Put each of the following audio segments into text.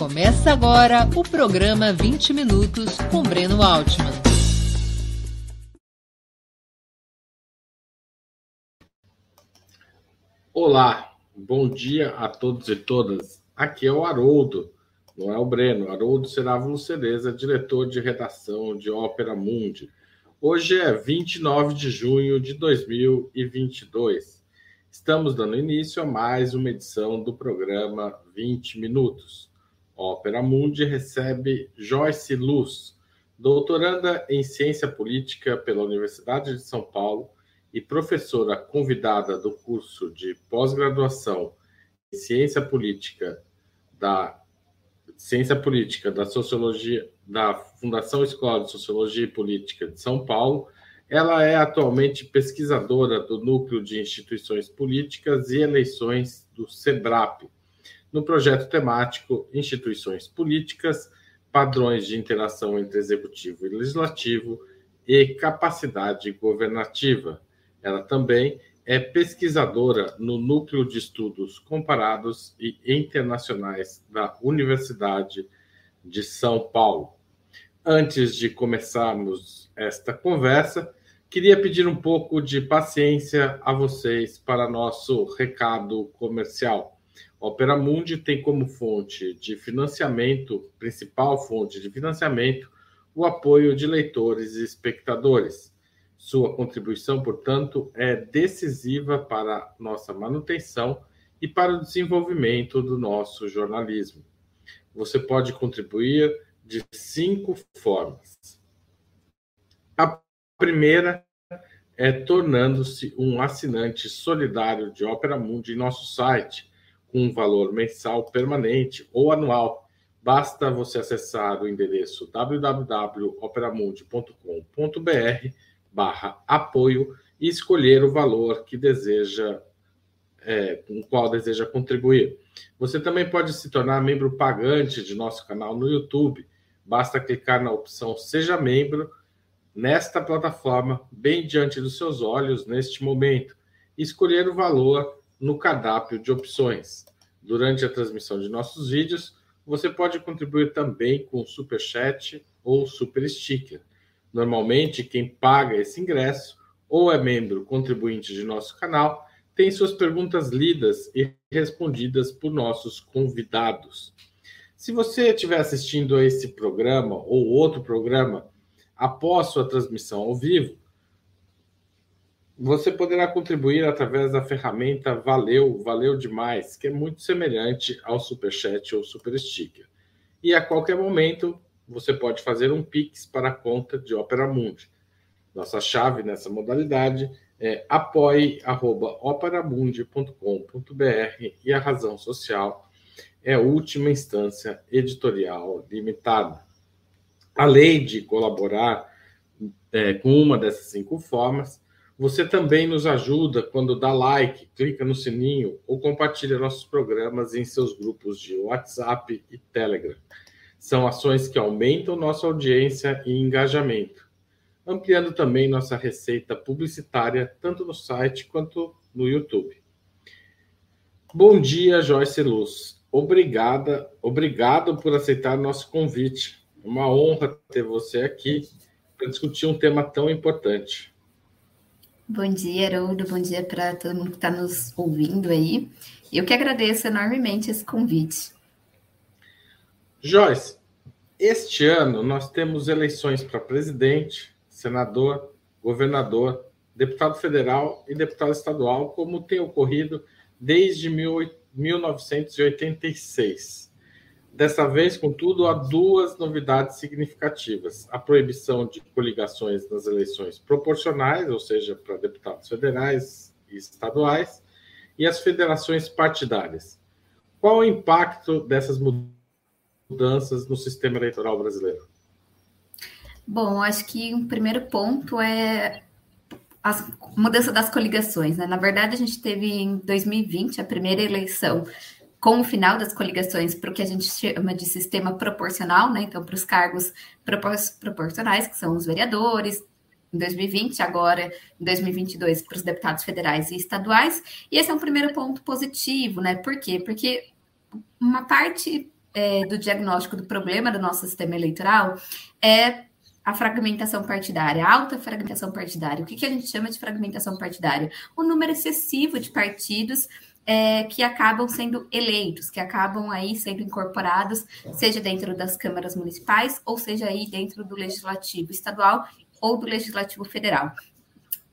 Começa agora o programa 20 Minutos com Breno Altman. Olá, bom dia a todos e todas. Aqui é o Haroldo, não é o Breno. Haroldo Serávulo Cereza, diretor de redação de Ópera Mundi. Hoje é 29 de junho de 2022. Estamos dando início a mais uma edição do programa 20 Minutos. Ópera Mundi recebe Joyce Luz, doutoranda em Ciência Política pela Universidade de São Paulo e professora convidada do curso de pós-graduação em Ciência Política da Ciência Política da Sociologia da Fundação Escola de Sociologia e Política de São Paulo. Ela é atualmente pesquisadora do Núcleo de Instituições Políticas e Eleições do SEBRAP, no projeto temático Instituições Políticas, Padrões de Interação entre Executivo e Legislativo e Capacidade Governativa. Ela também é pesquisadora no Núcleo de Estudos Comparados e Internacionais da Universidade de São Paulo. Antes de começarmos esta conversa, queria pedir um pouco de paciência a vocês para nosso recado comercial. Opera Mundi tem como fonte de financiamento, principal fonte de financiamento, o apoio de leitores e espectadores. Sua contribuição, portanto, é decisiva para nossa manutenção e para o desenvolvimento do nosso jornalismo. Você pode contribuir de cinco formas. A primeira é tornando-se um assinante solidário de Opera Mundi em nosso site um valor mensal permanente ou anual. Basta você acessar o endereço www.operamundi.com.br barra apoio e escolher o valor que deseja, é, com o qual deseja contribuir. Você também pode se tornar membro pagante de nosso canal no YouTube. Basta clicar na opção Seja Membro nesta plataforma, bem diante dos seus olhos neste momento, e escolher o valor no cardápio de opções. Durante a transmissão de nossos vídeos, você pode contribuir também com Super Chat ou Super Sticker. Normalmente, quem paga esse ingresso ou é membro contribuinte de nosso canal tem suas perguntas lidas e respondidas por nossos convidados. Se você estiver assistindo a esse programa ou outro programa após sua transmissão ao vivo, você poderá contribuir através da ferramenta Valeu, Valeu Demais, que é muito semelhante ao Superchat ou Super Sticker. E a qualquer momento você pode fazer um Pix para a conta de Opera Mundi. Nossa chave nessa modalidade é apoie.operamundi.com.br e a razão social é última instância editorial limitada. Além de colaborar é, com uma dessas cinco formas, você também nos ajuda quando dá like, clica no sininho ou compartilha nossos programas em seus grupos de WhatsApp e Telegram. São ações que aumentam nossa audiência e engajamento, ampliando também nossa receita publicitária tanto no site quanto no YouTube. Bom dia, Joyce Luz. Obrigada, obrigado por aceitar nosso convite. É uma honra ter você aqui para discutir um tema tão importante. Bom dia, Haroldo. Bom dia para todo mundo que está nos ouvindo aí. Eu que agradeço enormemente esse convite. Joyce, este ano nós temos eleições para presidente, senador, governador, deputado federal e deputado estadual, como tem ocorrido desde 1986. Dessa vez, contudo, há duas novidades significativas: a proibição de coligações nas eleições proporcionais, ou seja, para deputados federais e estaduais, e as federações partidárias. Qual o impacto dessas mudanças no sistema eleitoral brasileiro? Bom, acho que um primeiro ponto é a mudança das coligações. Né? Na verdade, a gente teve em 2020 a primeira eleição com o final das coligações para o que a gente chama de sistema proporcional, né? Então, para os cargos propor proporcionais, que são os vereadores, em 2020, agora em 2022, para os deputados federais e estaduais. E esse é um primeiro ponto positivo, né? Por quê? Porque uma parte é, do diagnóstico do problema do nosso sistema eleitoral é a fragmentação partidária, a alta fragmentação partidária. O que, que a gente chama de fragmentação partidária? O número excessivo de partidos é, que acabam sendo eleitos, que acabam aí sendo incorporados, seja dentro das câmaras municipais, ou seja aí dentro do legislativo estadual ou do legislativo federal.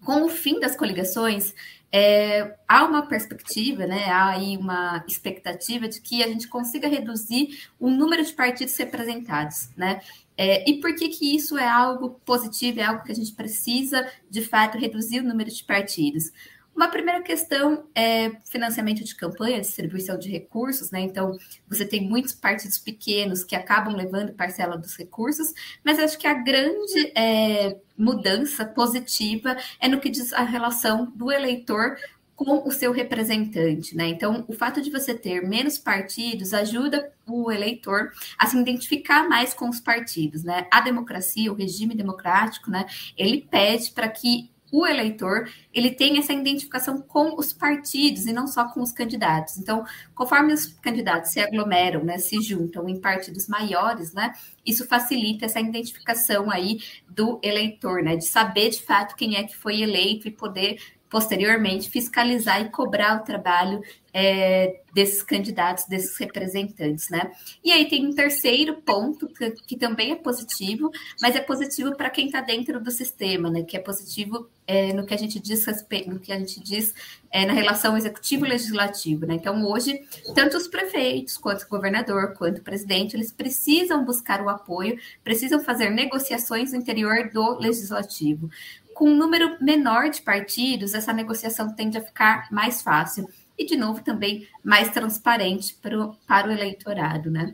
Com o fim das coligações, é, há uma perspectiva, né, há aí uma expectativa de que a gente consiga reduzir o número de partidos representados, né? É, e por que, que isso é algo positivo, é algo que a gente precisa, de fato, reduzir o número de partidos? Uma primeira questão é financiamento de campanha, distribuição de recursos, né? Então, você tem muitos partidos pequenos que acabam levando parcela dos recursos, mas acho que a grande é, mudança positiva é no que diz a relação do eleitor com o seu representante, né? Então, o fato de você ter menos partidos ajuda o eleitor a se identificar mais com os partidos, né? A democracia, o regime democrático, né? Ele pede para que o eleitor ele tem essa identificação com os partidos e não só com os candidatos. Então, conforme os candidatos se aglomeram, né, se juntam em partidos maiores, né, isso facilita essa identificação aí do eleitor, né, de saber de fato quem é que foi eleito e poder posteriormente fiscalizar e cobrar o trabalho é, desses candidatos, desses representantes, né? E aí tem um terceiro ponto que, que também é positivo, mas é positivo para quem está dentro do sistema, né? Que é positivo é, no que a gente diz no que a gente diz é, na relação executivo-legislativo, né? Então hoje tanto os prefeitos quanto o governador quanto o presidente eles precisam buscar o apoio, precisam fazer negociações no interior do legislativo com um número menor de partidos, essa negociação tende a ficar mais fácil e, de novo, também mais transparente para o, para o eleitorado, né?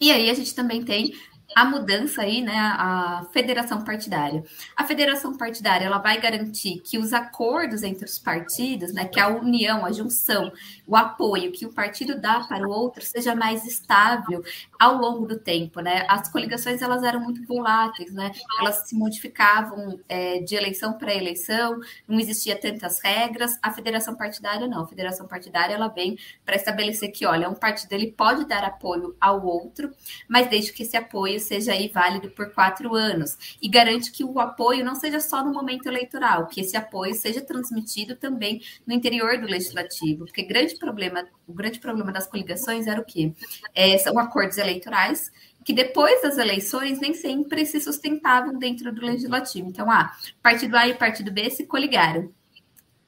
E aí a gente também tem a mudança aí, né, a federação partidária. A federação partidária, ela vai garantir que os acordos entre os partidos, né, que a união, a junção, o apoio que o partido dá para o outro seja mais estável ao longo do tempo, né? As coligações, elas eram muito voláteis, né? Elas se modificavam é, de eleição para eleição, não existia tantas regras. A federação partidária, não. A federação partidária, ela vem para estabelecer que, olha, um partido, ele pode dar apoio ao outro, mas desde que esse apoio seja aí válido por quatro anos e garante que o apoio não seja só no momento eleitoral, que esse apoio seja transmitido também no interior do legislativo, porque grande problema, o grande problema das coligações era o quê? É, são acordos eleitorais que depois das eleições nem sempre se sustentavam dentro do legislativo. Então, ah, partido A e partido B se coligaram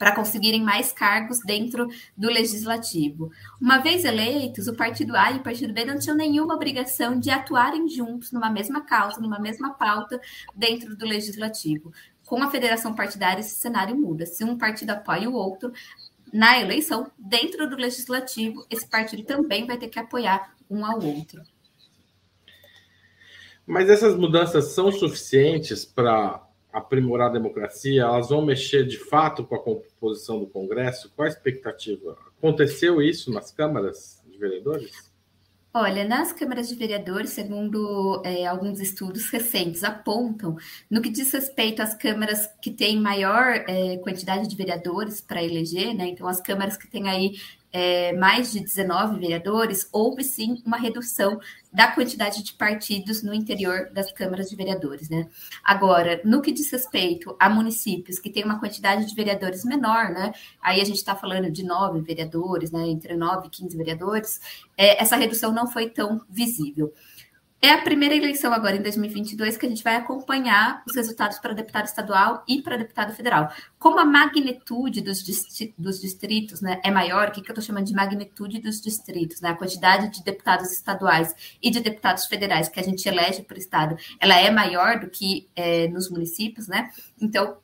para conseguirem mais cargos dentro do legislativo. Uma vez eleitos, o partido A e o partido B não tinham nenhuma obrigação de atuarem juntos numa mesma causa, numa mesma pauta dentro do legislativo. Com a federação partidária, esse cenário muda. Se um partido apoia o outro, na eleição, dentro do legislativo, esse partido também vai ter que apoiar um ao outro. Mas essas mudanças são suficientes para aprimorar a democracia? Elas vão mexer de fato com a composição do Congresso? Qual a expectativa? Aconteceu isso nas câmaras de vereadores? Olha, nas câmaras de vereadores, segundo é, alguns estudos recentes, apontam no que diz respeito às câmaras que têm maior é, quantidade de vereadores para eleger, né? Então, as câmaras que têm aí é, mais de 19 vereadores, houve sim uma redução da quantidade de partidos no interior das câmaras de vereadores. Né? Agora, no que diz respeito a municípios que têm uma quantidade de vereadores menor, né? aí a gente está falando de nove vereadores, né? entre nove e 15 vereadores, é, essa redução não foi tão visível. É a primeira eleição agora em 2022 que a gente vai acompanhar os resultados para deputado estadual e para deputado federal. Como a magnitude dos, dos distritos né, é maior, o que, que eu estou chamando de magnitude dos distritos, né, a quantidade de deputados estaduais e de deputados federais que a gente elege por estado, ela é maior do que é, nos municípios, né? Então,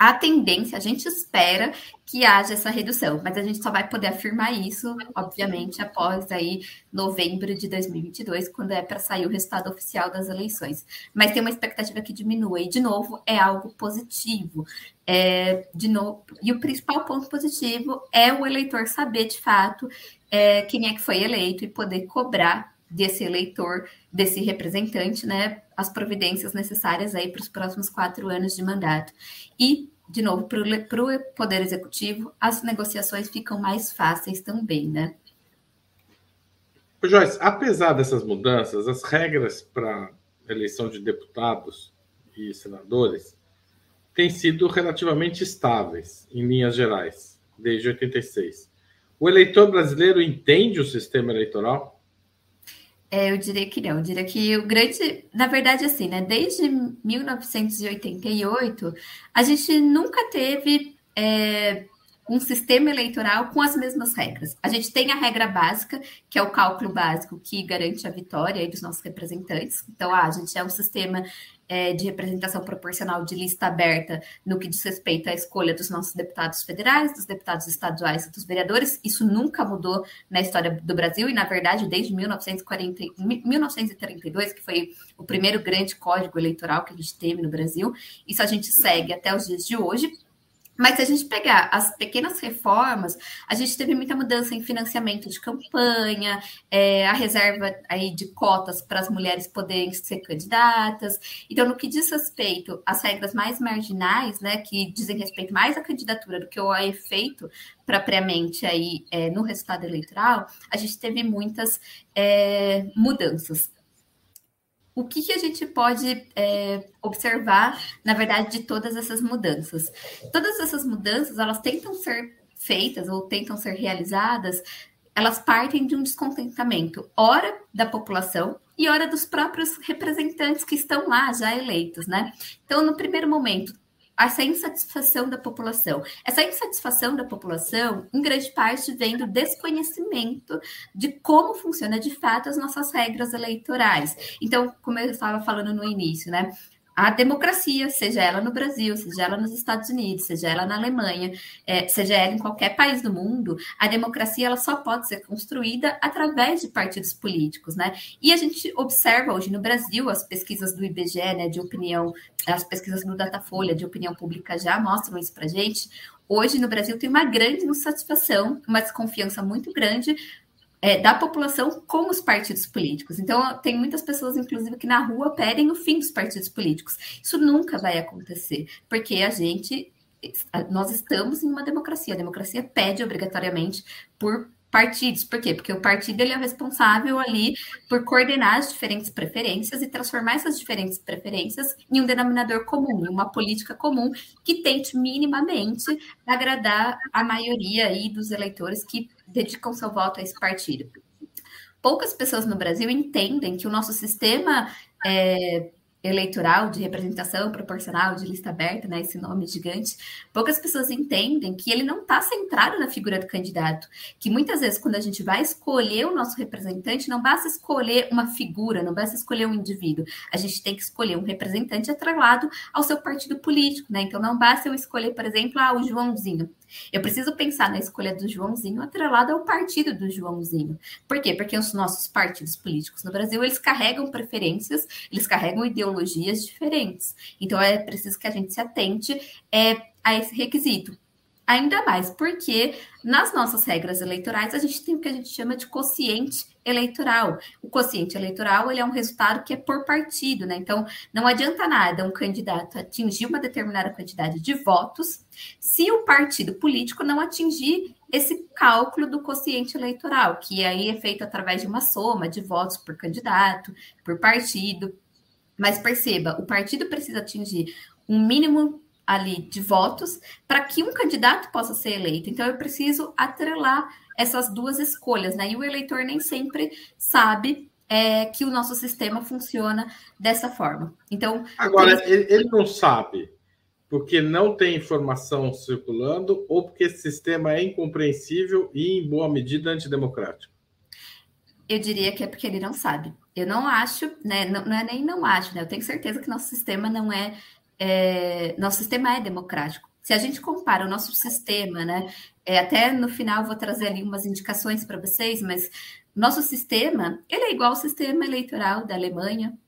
a tendência, a gente espera que haja essa redução, mas a gente só vai poder afirmar isso, obviamente, após aí novembro de 2022, quando é para sair o resultado oficial das eleições. Mas tem uma expectativa que diminua, e de novo é algo positivo. É, de novo, e o principal ponto positivo é o eleitor saber de fato é, quem é que foi eleito e poder cobrar desse eleitor, desse representante, né, as providências necessárias aí para os próximos quatro anos de mandato. E, de novo, para o Poder Executivo, as negociações ficam mais fáceis também, né? Joyce, apesar dessas mudanças, as regras para eleição de deputados e senadores têm sido relativamente estáveis, em linhas gerais, desde 86. O eleitor brasileiro entende o sistema eleitoral? É, eu diria que não. Eu diria que o grande. Na verdade, assim, né? Desde 1988, a gente nunca teve. É, um sistema eleitoral com as mesmas regras. A gente tem a regra básica, que é o cálculo básico que garante a vitória dos nossos representantes. Então, ah, a gente é um sistema é, de representação proporcional de lista aberta no que diz respeito à escolha dos nossos deputados federais, dos deputados estaduais e dos vereadores. Isso nunca mudou na história do Brasil e, na verdade, desde 1940, 1932, que foi o primeiro grande código eleitoral que a gente teve no Brasil. Isso a gente segue até os dias de hoje. Mas se a gente pegar as pequenas reformas, a gente teve muita mudança em financiamento de campanha, é, a reserva aí de cotas para as mulheres poderem ser candidatas. Então, no que diz respeito às regras mais marginais, né, que dizem respeito mais à candidatura do que ao efeito propriamente aí é, no resultado eleitoral, a gente teve muitas é, mudanças o que, que a gente pode é, observar, na verdade, de todas essas mudanças? Todas essas mudanças, elas tentam ser feitas ou tentam ser realizadas, elas partem de um descontentamento, ora da população e ora dos próprios representantes que estão lá já eleitos, né? Então, no primeiro momento, essa insatisfação da população. Essa insatisfação da população, em grande parte, vem do desconhecimento de como funciona de fato as nossas regras eleitorais. Então, como eu estava falando no início, né? A democracia, seja ela no Brasil, seja ela nos Estados Unidos, seja ela na Alemanha, é, seja ela em qualquer país do mundo, a democracia ela só pode ser construída através de partidos políticos, né? E a gente observa hoje no Brasil as pesquisas do IBGE, né, de opinião, as pesquisas do Datafolha de opinião pública já mostram isso para gente. Hoje no Brasil tem uma grande insatisfação, uma desconfiança muito grande é, da população com os partidos políticos. Então, tem muitas pessoas, inclusive, que na rua pedem o fim dos partidos políticos. Isso nunca vai acontecer, porque a gente, nós estamos em uma democracia. A democracia pede obrigatoriamente por partidos. Por quê? Porque o partido ele é responsável ali por coordenar as diferentes preferências e transformar essas diferentes preferências em um denominador comum, em uma política comum que tente minimamente agradar a maioria aí dos eleitores que dedicam seu voto a esse partido. Poucas pessoas no Brasil entendem que o nosso sistema é, eleitoral de representação proporcional de lista aberta, né, esse nome gigante, poucas pessoas entendem que ele não está centrado na figura do candidato, que muitas vezes quando a gente vai escolher o nosso representante, não basta escolher uma figura, não basta escolher um indivíduo, a gente tem que escolher um representante atrelado ao seu partido político, né? Então não basta eu escolher, por exemplo, ah, o Joãozinho. Eu preciso pensar na escolha do Joãozinho atrelada ao partido do Joãozinho. Por quê? Porque os nossos partidos políticos no Brasil, eles carregam preferências, eles carregam ideologias diferentes. Então é preciso que a gente se atente é, a esse requisito. Ainda mais porque nas nossas regras eleitorais a gente tem o que a gente chama de quociente eleitoral. O quociente eleitoral ele é um resultado que é por partido, né? Então não adianta nada um candidato atingir uma determinada quantidade de votos se o partido político não atingir esse cálculo do quociente eleitoral, que aí é feito através de uma soma de votos por candidato, por partido. Mas perceba, o partido precisa atingir um mínimo ali de votos para que um candidato possa ser eleito. Então eu preciso atrelar essas duas escolhas, né? E o eleitor nem sempre sabe é, que o nosso sistema funciona dessa forma. Então agora ele, ele não sabe porque não tem informação circulando ou porque esse sistema é incompreensível e em boa medida antidemocrático. Eu diria que é porque ele não sabe. Eu não acho, né? Não, não é nem não acho, né? Eu tenho certeza que nosso sistema não é é, nosso sistema é democrático. Se a gente compara o nosso sistema, né? É, até no final vou trazer ali umas indicações para vocês, mas nosso sistema ele é igual ao sistema eleitoral da Alemanha,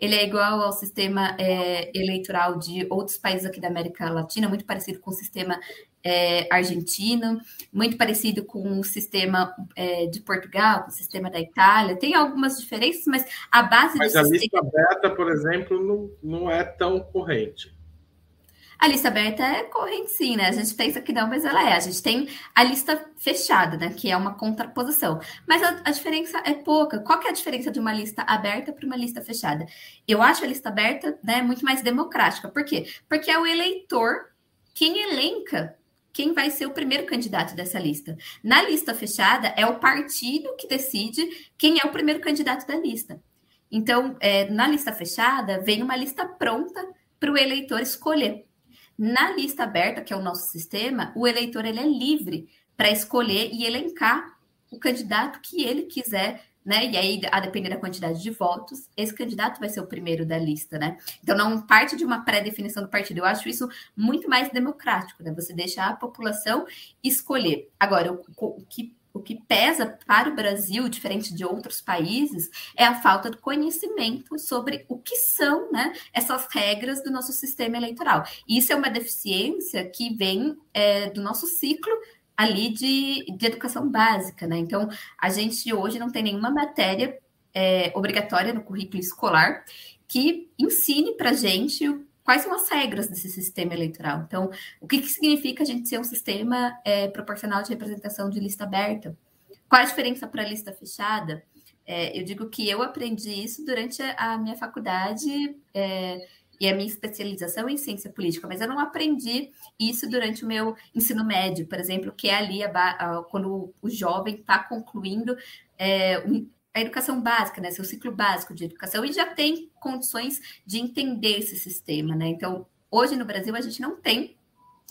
ele é igual ao sistema é, eleitoral de outros países aqui da América Latina, muito parecido com o sistema é, argentino, muito parecido com o sistema é, de Portugal, com o sistema da Itália. Tem algumas diferenças, mas a base mas do a sistema... lista aberta, por exemplo, não, não é tão corrente. A lista aberta é corrente, sim, né? A gente pensa que não, mas ela é. A gente tem a lista fechada, né? Que é uma contraposição. Mas a, a diferença é pouca. Qual que é a diferença de uma lista aberta para uma lista fechada? Eu acho a lista aberta né, muito mais democrática. Por quê? Porque é o eleitor quem elenca quem vai ser o primeiro candidato dessa lista. Na lista fechada, é o partido que decide quem é o primeiro candidato da lista. Então, é, na lista fechada, vem uma lista pronta para o eleitor escolher. Na lista aberta, que é o nosso sistema, o eleitor ele é livre para escolher e elencar o candidato que ele quiser, né? E aí, a depender da quantidade de votos, esse candidato vai ser o primeiro da lista, né? Então, não parte de uma pré-definição do partido. Eu acho isso muito mais democrático, né? Você deixar a população escolher. Agora, o que o que pesa para o Brasil, diferente de outros países, é a falta de conhecimento sobre o que são né, essas regras do nosso sistema eleitoral. Isso é uma deficiência que vem é, do nosso ciclo ali de, de educação básica, né? Então, a gente hoje não tem nenhuma matéria é, obrigatória no currículo escolar que ensine para gente quais são as regras desse sistema eleitoral. Então, o que, que significa a gente ser um sistema é, proporcional de representação de lista aberta? Qual a diferença para a lista fechada? É, eu digo que eu aprendi isso durante a minha faculdade é, e a minha especialização em ciência política, mas eu não aprendi isso durante o meu ensino médio, por exemplo, que é ali a, a, quando o jovem está concluindo é, a educação básica, né, seu ciclo básico de educação, e já tem condições de entender esse sistema, né? Então, hoje no Brasil a gente não tem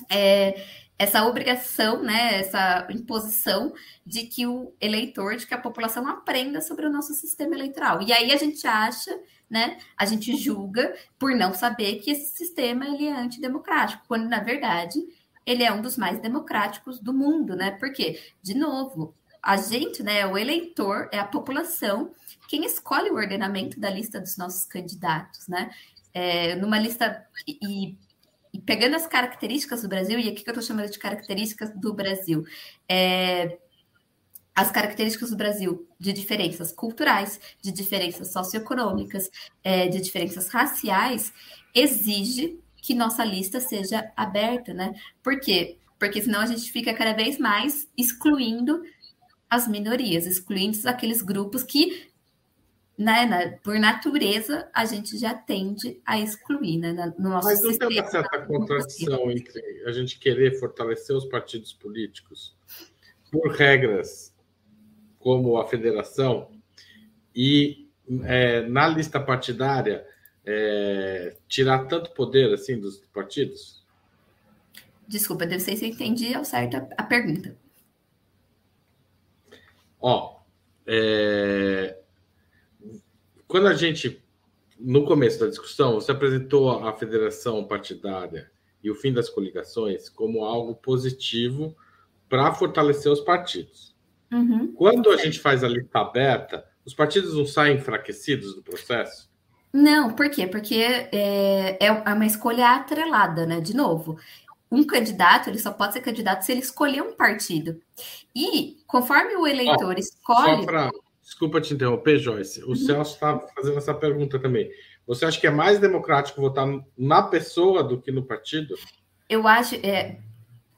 é, essa obrigação, né, essa imposição de que o eleitor, de que a população aprenda sobre o nosso sistema eleitoral. E aí a gente acha, né, a gente julga por não saber que esse sistema ele é antidemocrático, quando na verdade ele é um dos mais democráticos do mundo, né? Porque, de novo, a gente, né, o eleitor, é a população quem escolhe o ordenamento da lista dos nossos candidatos, né? É, numa lista e, e, pegando as características do Brasil, e aqui que eu estou chamando de características do Brasil, é, as características do Brasil de diferenças culturais, de diferenças socioeconômicas, é, de diferenças raciais, exige que nossa lista seja aberta, né? Por quê? Porque senão a gente fica cada vez mais excluindo as minorias, excluindo aqueles grupos que, né, na, por natureza, a gente já tende a excluir, né, no nosso Mas não sistema, tem uma certa contradição entre a gente querer fortalecer os partidos políticos por regras como a federação e é, na lista partidária é, tirar tanto poder assim dos partidos? Desculpa, não sei se eu entendi ao certo a, a pergunta. Ó, é... quando a gente, no começo da discussão, você apresentou a federação partidária e o fim das coligações como algo positivo para fortalecer os partidos. Uhum. Quando a gente faz a lista aberta, os partidos não saem enfraquecidos do processo? Não, por quê? Porque é, é uma escolha atrelada, né? De novo, um candidato ele só pode ser candidato se ele escolher um partido. E conforme o eleitor oh, escolhe. Pra... Desculpa te interromper, Joyce. O uhum. Celso está fazendo essa pergunta também. Você acha que é mais democrático votar na pessoa do que no partido? Eu acho. É,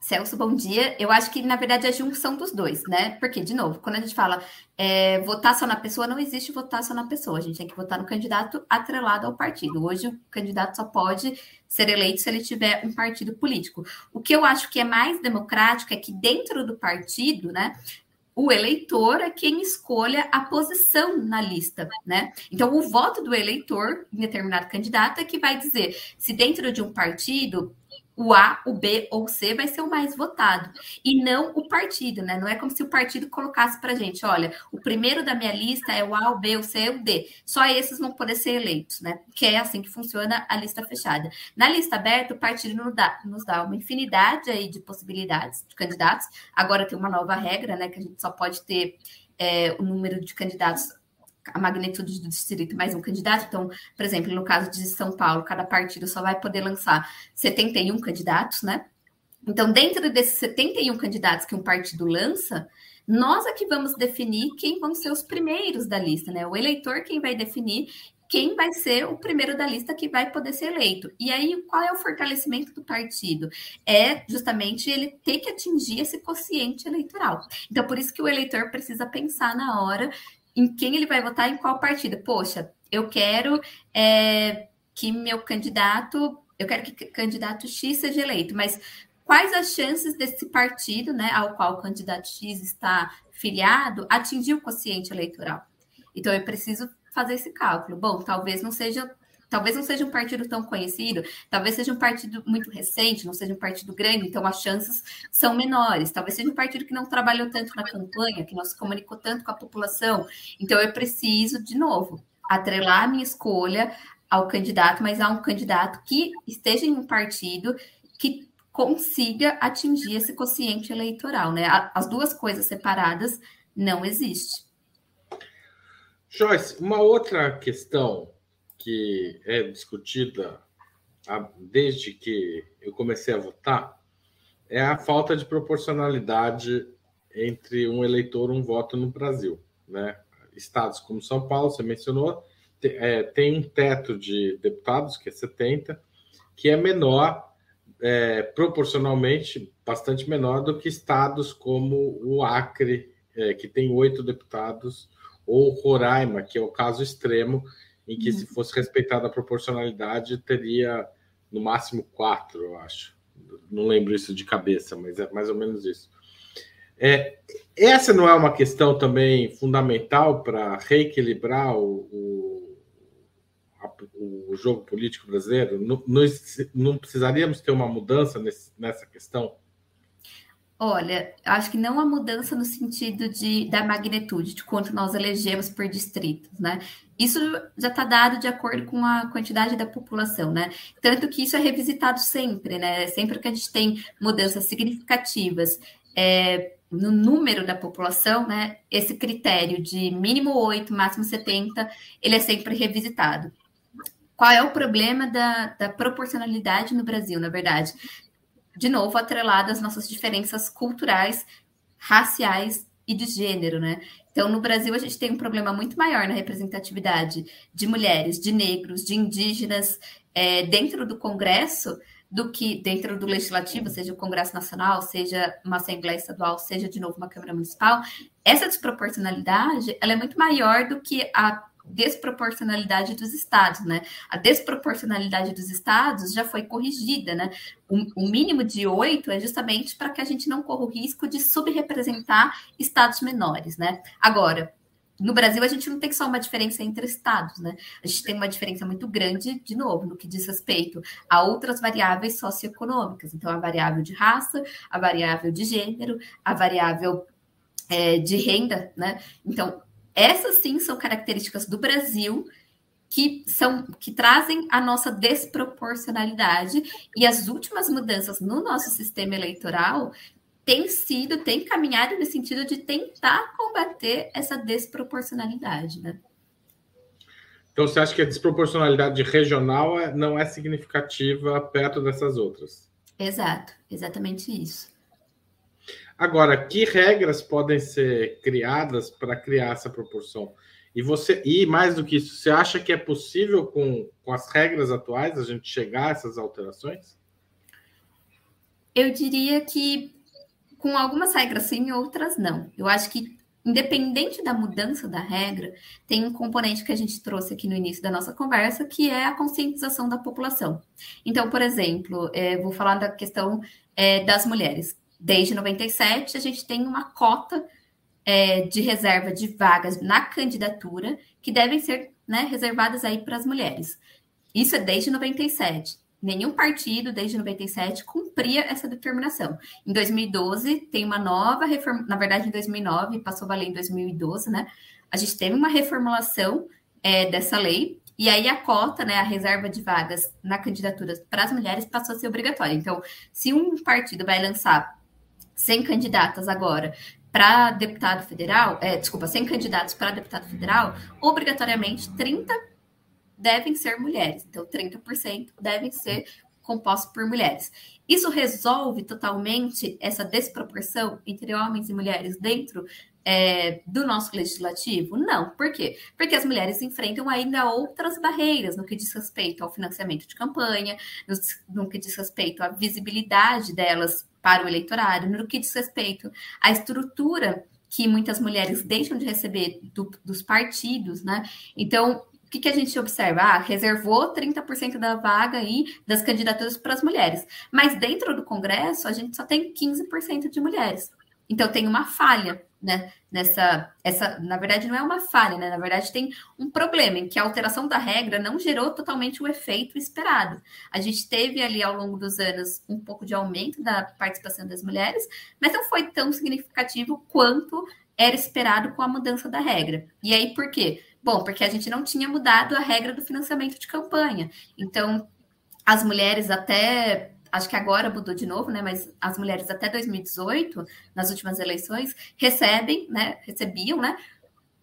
Celso, bom dia. Eu acho que, na verdade, é a junção dos dois, né? Porque, de novo, quando a gente fala é, votar só na pessoa, não existe votar só na pessoa. A gente tem que votar no candidato atrelado ao partido. Hoje, o candidato só pode ser eleito se ele tiver um partido político. O que eu acho que é mais democrático é que, dentro do partido, né? o eleitor é quem escolha a posição na lista, né? Então, o voto do eleitor em determinado candidato é que vai dizer se dentro de um partido o A, o B ou o C vai ser o mais votado e não o partido, né? Não é como se o partido colocasse para gente, olha, o primeiro da minha lista é o A, o B, o C, o D. Só esses vão poder ser eleitos, né? Que é assim que funciona a lista fechada. Na lista aberta, o partido nos dá, nos dá uma infinidade aí de possibilidades de candidatos. Agora tem uma nova regra, né? Que a gente só pode ter é, o número de candidatos a magnitude do distrito mais um candidato. Então, por exemplo, no caso de São Paulo, cada partido só vai poder lançar 71 candidatos, né? Então, dentro desses 71 candidatos que um partido lança, nós é que vamos definir quem vão ser os primeiros da lista, né? O eleitor quem vai definir quem vai ser o primeiro da lista que vai poder ser eleito. E aí, qual é o fortalecimento do partido? É justamente ele ter que atingir esse quociente eleitoral. Então, por isso que o eleitor precisa pensar na hora em quem ele vai votar em qual partido. Poxa, eu quero é, que meu candidato, eu quero que candidato X seja eleito, mas quais as chances desse partido, né, ao qual o candidato X está filiado, atingir o quociente eleitoral? Então eu preciso fazer esse cálculo. Bom, talvez não seja talvez não seja um partido tão conhecido, talvez seja um partido muito recente, não seja um partido grande, então as chances são menores. Talvez seja um partido que não trabalhou tanto na campanha, que não se comunicou tanto com a população. Então eu preciso, de novo, atrelar a minha escolha ao candidato, mas a um candidato que esteja em um partido que consiga atingir esse quociente eleitoral, né? As duas coisas separadas não existem. Joyce, uma outra questão que é discutida desde que eu comecei a votar é a falta de proporcionalidade entre um eleitor e um voto no Brasil. Né? Estados como São Paulo, você mencionou, é, tem um teto de deputados, que é 70, que é menor, é, proporcionalmente, bastante menor do que estados como o Acre, é, que tem oito deputados ou Roraima, que é o caso extremo, em que, se fosse respeitada a proporcionalidade, teria no máximo quatro, eu acho. Não lembro isso de cabeça, mas é mais ou menos isso. É, essa não é uma questão também fundamental para reequilibrar o, o, a, o, jogo político brasileiro? Não, não, precisaríamos ter uma mudança nesse, nessa questão? Olha, acho que não a mudança no sentido de, da magnitude, de quanto nós elegemos por distritos, né? Isso já está dado de acordo com a quantidade da população, né? Tanto que isso é revisitado sempre, né? Sempre que a gente tem mudanças significativas é, no número da população, né? Esse critério de mínimo 8, máximo 70, ele é sempre revisitado. Qual é o problema da, da proporcionalidade no Brasil, na verdade? de novo, atrelado às nossas diferenças culturais, raciais e de gênero, né? Então, no Brasil, a gente tem um problema muito maior na representatividade de mulheres, de negros, de indígenas é, dentro do Congresso do que dentro do legislativo, seja o Congresso Nacional, seja uma Assembleia Estadual, seja de novo uma Câmara Municipal. Essa desproporcionalidade ela é muito maior do que a desproporcionalidade dos estados, né? A desproporcionalidade dos estados já foi corrigida, né? O, o mínimo de oito é justamente para que a gente não corra o risco de subrepresentar estados menores, né? Agora, no Brasil, a gente não tem só uma diferença entre estados, né? A gente tem uma diferença muito grande, de novo, no que diz respeito a outras variáveis socioeconômicas. Então, a variável de raça, a variável de gênero, a variável é, de renda, né? Então, essas sim são características do Brasil que são que trazem a nossa desproporcionalidade e as últimas mudanças no nosso sistema eleitoral têm sido, têm caminhado no sentido de tentar combater essa desproporcionalidade, né? Então você acha que a desproporcionalidade regional é, não é significativa perto dessas outras? Exato, exatamente isso. Agora, que regras podem ser criadas para criar essa proporção? E você e mais do que isso, você acha que é possível com, com as regras atuais a gente chegar a essas alterações? Eu diria que com algumas regras sim, outras não. Eu acho que independente da mudança da regra, tem um componente que a gente trouxe aqui no início da nossa conversa, que é a conscientização da população. Então, por exemplo, é, vou falar da questão é, das mulheres desde 97, a gente tem uma cota é, de reserva de vagas na candidatura que devem ser né, reservadas aí para as mulheres. Isso é desde 97. Nenhum partido, desde 97, cumpria essa determinação. Em 2012, tem uma nova reforma, na verdade, em 2009, passou a valer em 2012, né? A gente teve uma reformulação é, dessa lei, e aí a cota, né, a reserva de vagas na candidatura para as mulheres passou a ser obrigatória. Então, se um partido vai lançar 100 candidatas agora para deputado federal, é, desculpa, 100 candidatos para deputado federal, obrigatoriamente 30 devem ser mulheres. Então, 30% devem ser compostos por mulheres. Isso resolve totalmente essa desproporção entre homens e mulheres dentro é, do nosso legislativo? Não. Por quê? Porque as mulheres enfrentam ainda outras barreiras no que diz respeito ao financiamento de campanha, no, no que diz respeito à visibilidade delas para o eleitorado, no que diz respeito à estrutura que muitas mulheres deixam de receber do, dos partidos, né? Então, o que, que a gente observa? Ah, reservou 30% da vaga aí das candidaturas para as mulheres. Mas dentro do Congresso, a gente só tem 15% de mulheres. Então tem uma falha, né? Nessa, essa, na verdade, não é uma falha, né? Na verdade, tem um problema em que a alteração da regra não gerou totalmente o efeito esperado. A gente teve ali ao longo dos anos um pouco de aumento da participação das mulheres, mas não foi tão significativo quanto era esperado com a mudança da regra. E aí, por quê? Bom, porque a gente não tinha mudado a regra do financiamento de campanha. Então, as mulheres até acho que agora mudou de novo, né? Mas as mulheres até 2018, nas últimas eleições, recebem, né? Recebiam, né?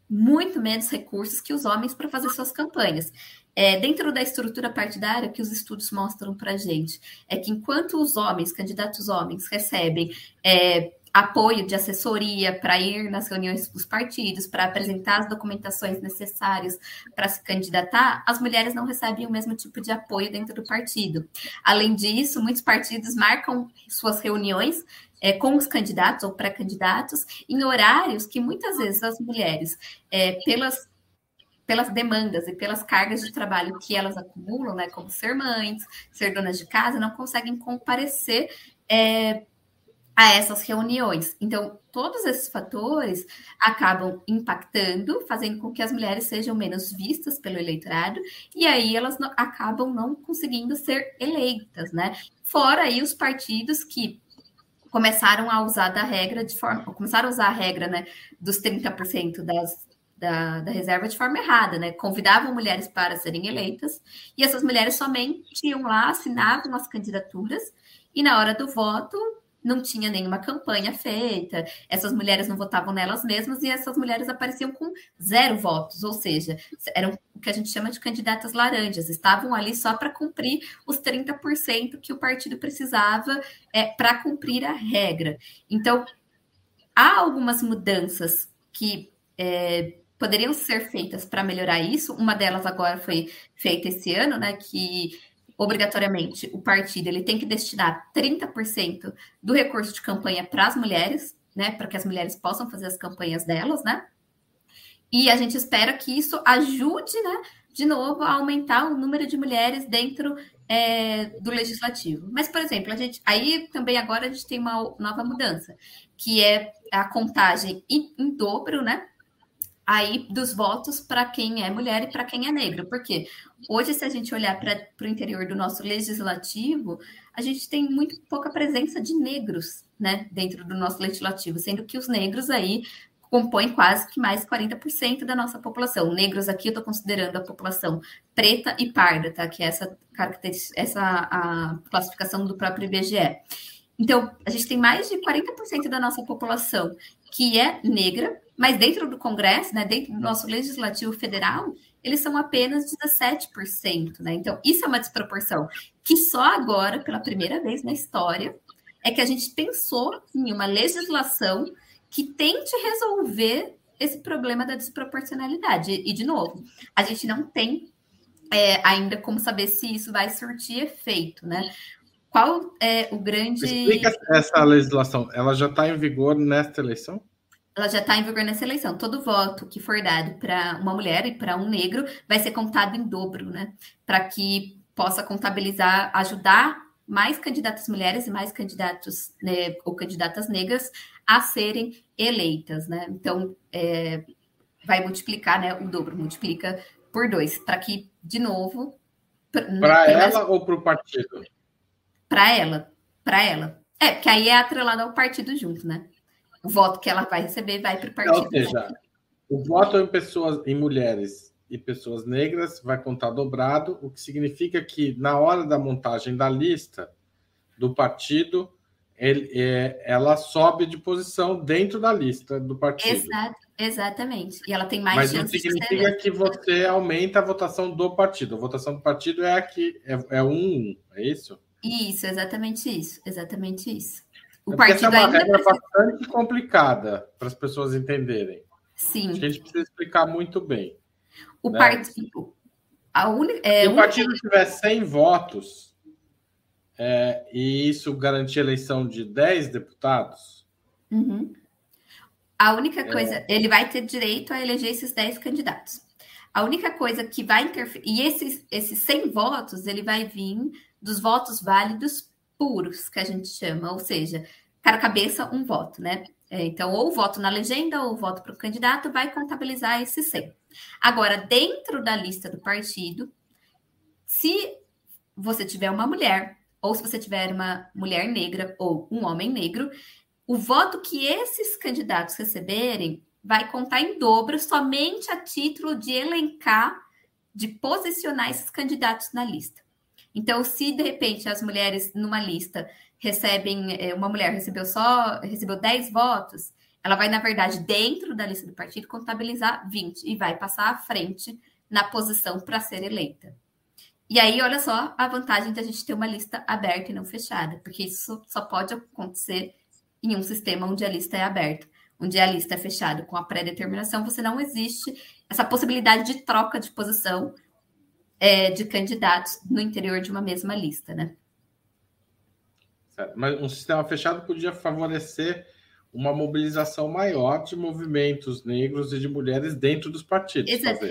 Muito menos recursos que os homens para fazer suas campanhas. É, dentro da estrutura partidária que os estudos mostram para a gente é que enquanto os homens, candidatos homens, recebem é, apoio de assessoria para ir nas reuniões dos partidos, para apresentar as documentações necessárias para se candidatar, as mulheres não recebem o mesmo tipo de apoio dentro do partido. Além disso, muitos partidos marcam suas reuniões é, com os candidatos ou pré-candidatos em horários que muitas vezes as mulheres, é, pelas pelas demandas e pelas cargas de trabalho que elas acumulam, né, como ser mães, ser donas de casa, não conseguem comparecer é, a essas reuniões. Então, todos esses fatores acabam impactando, fazendo com que as mulheres sejam menos vistas pelo eleitorado, e aí elas não, acabam não conseguindo ser eleitas, né? Fora aí os partidos que começaram a usar da regra de forma, começaram a usar a regra, né, dos 30% das da, da, reserva de forma errada, né? Convidavam mulheres para serem eleitas e essas mulheres somente iam lá, assinavam as candidaturas e na hora do voto não tinha nenhuma campanha feita, essas mulheres não votavam nelas mesmas e essas mulheres apareciam com zero votos, ou seja, eram o que a gente chama de candidatas laranjas, estavam ali só para cumprir os 30% que o partido precisava é, para cumprir a regra. Então, há algumas mudanças que é, poderiam ser feitas para melhorar isso. Uma delas agora foi feita esse ano, né? Que obrigatoriamente o partido ele tem que destinar 30% do recurso de campanha para as mulheres, né, para que as mulheres possam fazer as campanhas delas, né? E a gente espera que isso ajude, né, de novo, a aumentar o número de mulheres dentro é, do legislativo. Mas, por exemplo, a gente aí também agora a gente tem uma nova mudança, que é a contagem em, em dobro, né? aí dos votos para quem é mulher e para quem é negro. Porque hoje, se a gente olhar para o interior do nosso legislativo, a gente tem muito pouca presença de negros né, dentro do nosso legislativo, sendo que os negros aí compõem quase que mais 40% da nossa população. Negros aqui eu estou considerando a população preta e parda, tá? Que é essa essa a classificação do próprio IBGE. Então, a gente tem mais de 40% da nossa população que é negra, mas dentro do Congresso, né, dentro do nosso legislativo federal, eles são apenas 17%, né? Então, isso é uma desproporção que só agora, pela primeira vez na história, é que a gente pensou em uma legislação que tente resolver esse problema da desproporcionalidade. E, de novo, a gente não tem é, ainda como saber se isso vai surtir efeito, né? Qual é o grande. Explica essa legislação. Ela já está em vigor nesta eleição? Ela já está em vigor nessa eleição. Todo voto que for dado para uma mulher e para um negro vai ser contado em dobro, né? Para que possa contabilizar, ajudar mais candidatas mulheres e mais candidatos né, ou candidatas negras a serem eleitas, né? Então, é, vai multiplicar, né? O dobro multiplica por dois, para que, de novo. Para ela ou para o partido? para ela, para ela. É, porque aí é atrelado ao partido junto, né? O voto que ela vai receber vai para o partido. Ou seja, o voto em pessoas, em mulheres e pessoas negras vai contar dobrado, o que significa que na hora da montagem da lista do partido, ele, é, ela sobe de posição dentro da lista do partido. Exato, exatamente. E ela tem mais Mas não significa que você aumenta a votação do partido. A votação do partido é aqui, é, é um, é isso? Isso, exatamente isso, exatamente isso. O é partido essa é uma regra precisa... bastante complicada para as pessoas entenderem. Sim. Acho que a gente precisa explicar muito bem. O né? partido. A un... é, Se o partido tiver 100 votos é, e isso garantir a eleição de 10 deputados. Uhum. A única é. coisa, é... ele vai ter direito a eleger esses 10 candidatos. A única coisa que vai interferir. E esses, esses 100 votos, ele vai vir dos votos válidos puros, que a gente chama, ou seja, cara cabeça, um voto, né? É, então, ou voto na legenda ou voto para o candidato vai contabilizar esse 100. Agora, dentro da lista do partido, se você tiver uma mulher, ou se você tiver uma mulher negra ou um homem negro, o voto que esses candidatos receberem vai contar em dobro somente a título de elencar, de posicionar esses candidatos na lista. Então, se de repente as mulheres numa lista recebem, é, uma mulher recebeu só, recebeu 10 votos, ela vai, na verdade, dentro da lista do partido, contabilizar 20 e vai passar à frente na posição para ser eleita. E aí, olha só a vantagem de a gente ter uma lista aberta e não fechada, porque isso só pode acontecer em um sistema onde a lista é aberta. Onde a lista é fechada com a pré-determinação, você não existe essa possibilidade de troca de posição é, de candidatos no interior de uma mesma lista, né? Mas um sistema fechado podia favorecer uma mobilização maior de movimentos negros e de mulheres dentro dos partidos. Exato.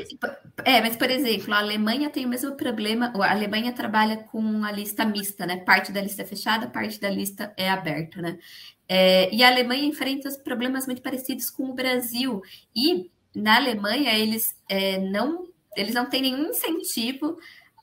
É, mas, por exemplo, a Alemanha tem o mesmo problema. A Alemanha trabalha com a lista mista, né? Parte da lista é fechada, parte da lista é aberta, né? É, e a Alemanha enfrenta os problemas muito parecidos com o Brasil. E na Alemanha eles é, não eles não têm nenhum incentivo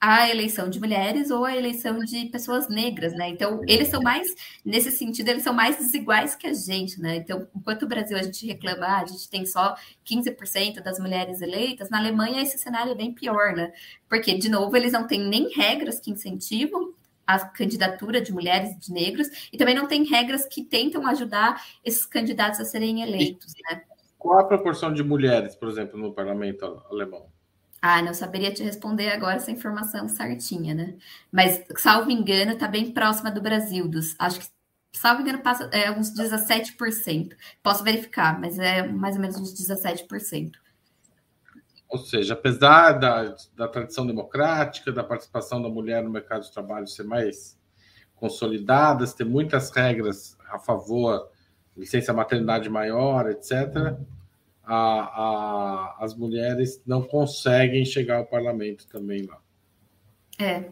a eleição de mulheres ou a eleição de pessoas negras, né? Então, eles são mais, nesse sentido, eles são mais desiguais que a gente, né? Então, enquanto o Brasil a gente reclama, ah, a gente tem só 15% das mulheres eleitas, na Alemanha esse cenário é bem pior, né? Porque, de novo, eles não têm nem regras que incentivam a candidatura de mulheres e de negros, e também não tem regras que tentam ajudar esses candidatos a serem eleitos, né? Qual a proporção de mulheres, por exemplo, no parlamento alemão? Ah, não saberia te responder agora essa informação certinha, né? Mas, salvo engano, está bem próxima do Brasil, dos, acho que, salvo engano, passa é, uns 17%. Posso verificar, mas é mais ou menos uns 17%. Ou seja, apesar da, da tradição democrática, da participação da mulher no mercado de trabalho ser mais consolidadas, ter muitas regras a favor, licença maternidade maior, etc., a, a, as mulheres não conseguem chegar ao parlamento também lá. É,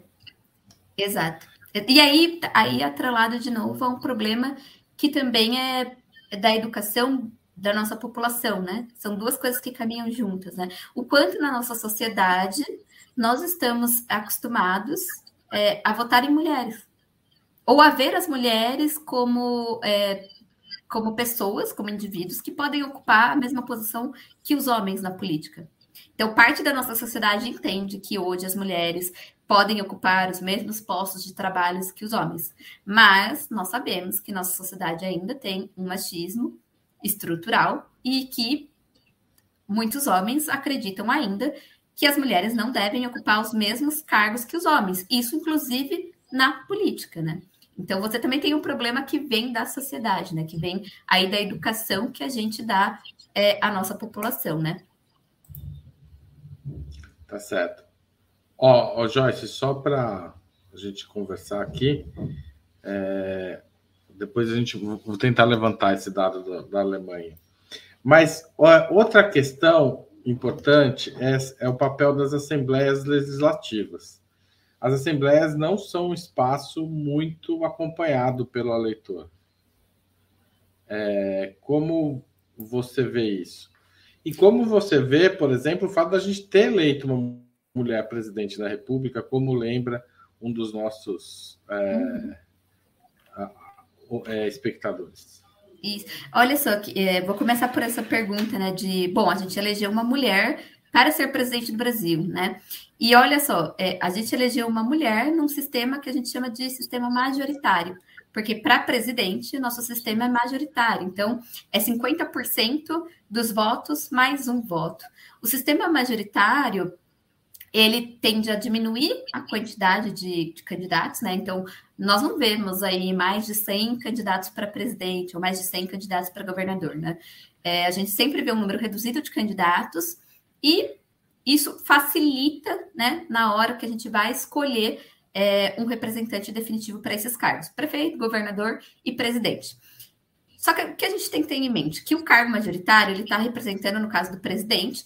exato. E aí, aí atrelado de novo a um problema que também é da educação da nossa população, né? São duas coisas que caminham juntas, né? O quanto na nossa sociedade nós estamos acostumados é, a votar em mulheres, ou a ver as mulheres como é, como pessoas, como indivíduos, que podem ocupar a mesma posição que os homens na política. Então, parte da nossa sociedade entende que hoje as mulheres podem ocupar os mesmos postos de trabalho que os homens, mas nós sabemos que nossa sociedade ainda tem um machismo estrutural e que muitos homens acreditam ainda que as mulheres não devem ocupar os mesmos cargos que os homens, isso inclusive na política, né? Então, você também tem um problema que vem da sociedade, né? Que vem aí da educação que a gente dá é, à nossa população, né? Tá certo. Ó, Joyce, só para a gente conversar aqui, é, depois a gente vou tentar levantar esse dado da, da Alemanha. Mas ó, outra questão importante é, é o papel das assembleias legislativas as assembleias não são um espaço muito acompanhado pelo eleitor. É, como você vê isso? E como você vê, por exemplo, o fato da gente ter eleito uma mulher presidente da República, como lembra um dos nossos é, uhum. é, espectadores? Isso. Olha só, é, vou começar por essa pergunta, né? De bom, a gente elegeu uma mulher para ser presidente do Brasil, né? E olha só, é, a gente elegeu uma mulher num sistema que a gente chama de sistema majoritário, porque para presidente, nosso sistema é majoritário, então é 50% dos votos mais um voto. O sistema majoritário, ele tende a diminuir a quantidade de, de, candidatos, né? Então, nós não vemos aí mais de 100 candidatos para presidente ou mais de 100 candidatos para governador, né? É, a gente sempre vê um número reduzido de candidatos e isso facilita, né, na hora que a gente vai escolher é, um representante definitivo para esses cargos: prefeito, governador e presidente. Só que o que a gente tem que ter em mente? Que o cargo majoritário ele está representando, no caso do presidente,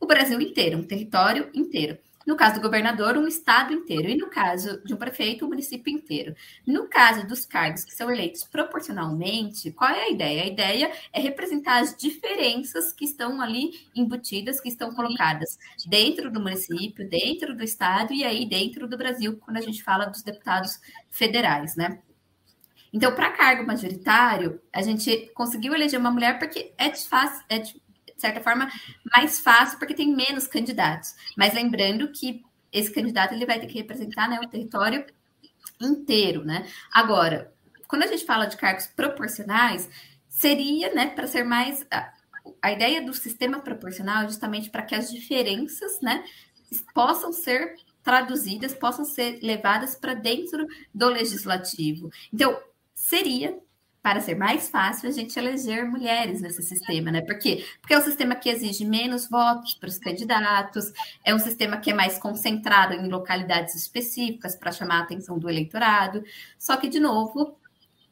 o Brasil inteiro, um território inteiro. No caso do governador, um estado inteiro. E no caso de um prefeito, um município inteiro. No caso dos cargos que são eleitos proporcionalmente, qual é a ideia? A ideia é representar as diferenças que estão ali embutidas, que estão colocadas dentro do município, dentro do estado e aí dentro do Brasil, quando a gente fala dos deputados federais, né? Então, para cargo majoritário, a gente conseguiu eleger uma mulher porque é de fácil, é de de certa forma, mais fácil, porque tem menos candidatos. Mas lembrando que esse candidato ele vai ter que representar né, o território inteiro, né? Agora, quando a gente fala de cargos proporcionais, seria, né, para ser mais. A, a, ideia do sistema proporcional é justamente para que as diferenças, né, possam ser traduzidas, possam ser levadas para dentro do legislativo. Então, seria para ser mais fácil a gente eleger mulheres nesse sistema, né? Por quê? Porque é um sistema que exige menos votos para os candidatos, é um sistema que é mais concentrado em localidades específicas para chamar a atenção do eleitorado. Só que, de novo,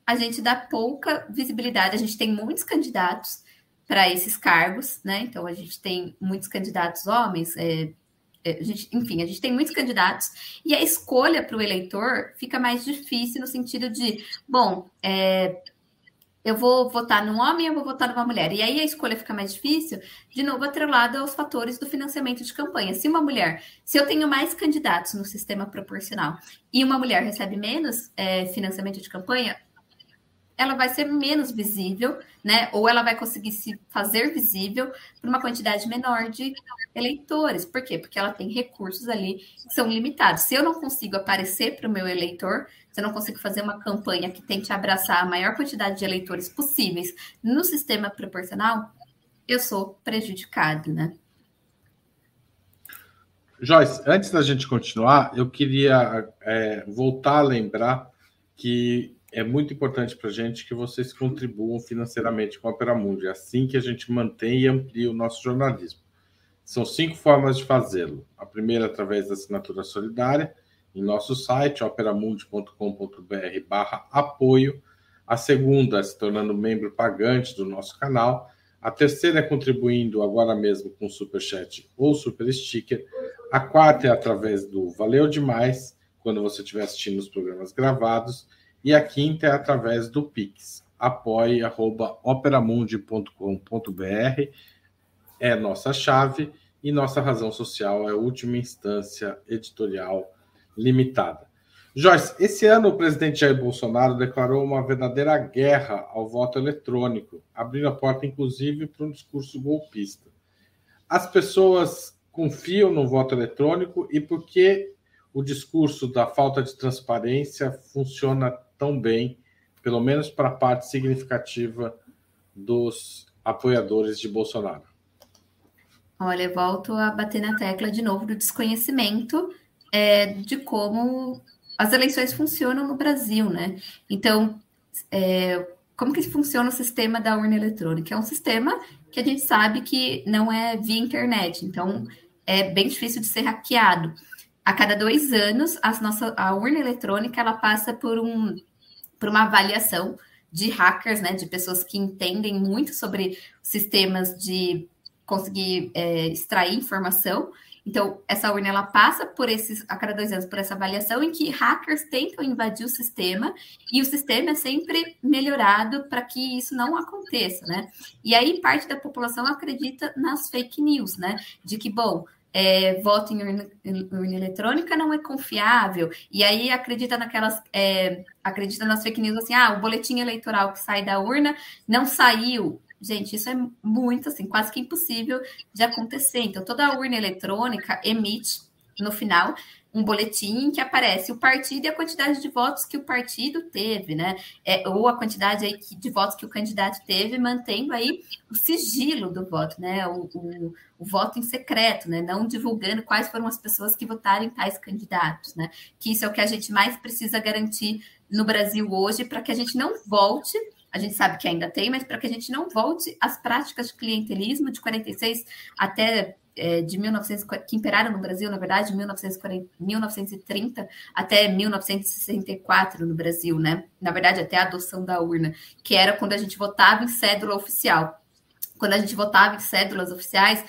a gente dá pouca visibilidade, a gente tem muitos candidatos para esses cargos, né? Então, a gente tem muitos candidatos homens, é, é, a gente, enfim, a gente tem muitos candidatos e a escolha para o eleitor fica mais difícil no sentido de, bom, é, eu vou votar num homem, eu vou votar numa mulher. E aí a escolha fica mais difícil, de novo, atrelado aos fatores do financiamento de campanha. Se uma mulher, se eu tenho mais candidatos no sistema proporcional e uma mulher recebe menos é, financiamento de campanha, ela vai ser menos visível, né? Ou ela vai conseguir se fazer visível por uma quantidade menor de eleitores. Por quê? Porque ela tem recursos ali que são limitados. Se eu não consigo aparecer para o meu eleitor, se eu não consigo fazer uma campanha que tente abraçar a maior quantidade de eleitores possíveis no sistema proporcional, eu sou prejudicado, né? Joyce, antes da gente continuar, eu queria é, voltar a lembrar que é muito importante para a gente que vocês contribuam financeiramente com a Opera Mundi. É assim que a gente mantém e amplia o nosso jornalismo. São cinco formas de fazê-lo. A primeira, através da assinatura solidária, em nosso site, operamundi.com.br barra apoio. A segunda, se tornando membro pagante do nosso canal. A terceira é contribuindo agora mesmo com Super Chat ou Super Sticker. A quarta é através do Valeu Demais, quando você estiver assistindo os programas gravados. E a quinta é através do Pix, apoie.operamundi.com.br, é nossa chave, e nossa razão social é a última instância editorial limitada. Joyce, esse ano o presidente Jair Bolsonaro declarou uma verdadeira guerra ao voto eletrônico, abrindo a porta, inclusive, para um discurso golpista. As pessoas confiam no voto eletrônico e por que o discurso da falta de transparência funciona tão bem, pelo menos para a parte significativa dos apoiadores de Bolsonaro? Olha, eu volto a bater na tecla de novo do desconhecimento é, de como as eleições funcionam no Brasil, né? Então, é, como que funciona o sistema da urna eletrônica? É um sistema que a gente sabe que não é via internet, então é bem difícil de ser hackeado a cada dois anos, as nossa, a urna eletrônica ela passa por, um, por uma avaliação de hackers, né, de pessoas que entendem muito sobre sistemas de conseguir é, extrair informação. Então, essa urna ela passa por esses, a cada dois anos, por essa avaliação em que hackers tentam invadir o sistema e o sistema é sempre melhorado para que isso não aconteça, né? E aí parte da população acredita nas fake news, né? De que, bom, é, voto em urna, em urna, eletrônica não é confiável, e aí acredita naquelas, é, acredita nas fake news assim, ah, o boletim eleitoral que sai da urna não saiu. Gente, isso é muito assim, quase que impossível de acontecer. Então, toda a urna eletrônica emite no final um boletim que aparece o partido e a quantidade de votos que o partido teve, né? É, ou a quantidade aí de votos que o candidato teve, mantendo aí o sigilo do voto, né? O, o, o, voto em secreto, né? Não divulgando quais foram as pessoas que votaram em tais candidatos, né? Que isso é o que a gente mais precisa garantir no Brasil hoje para que a gente não volte a gente sabe que ainda tem, mas para que a gente não volte às práticas de clientelismo de 46 até é, de 1900, que imperaram no Brasil, na verdade, de 1940, 1930 até 1964 no Brasil, né? Na verdade, até a adoção da urna, que era quando a gente votava em cédula oficial. Quando a gente votava em cédulas oficiais,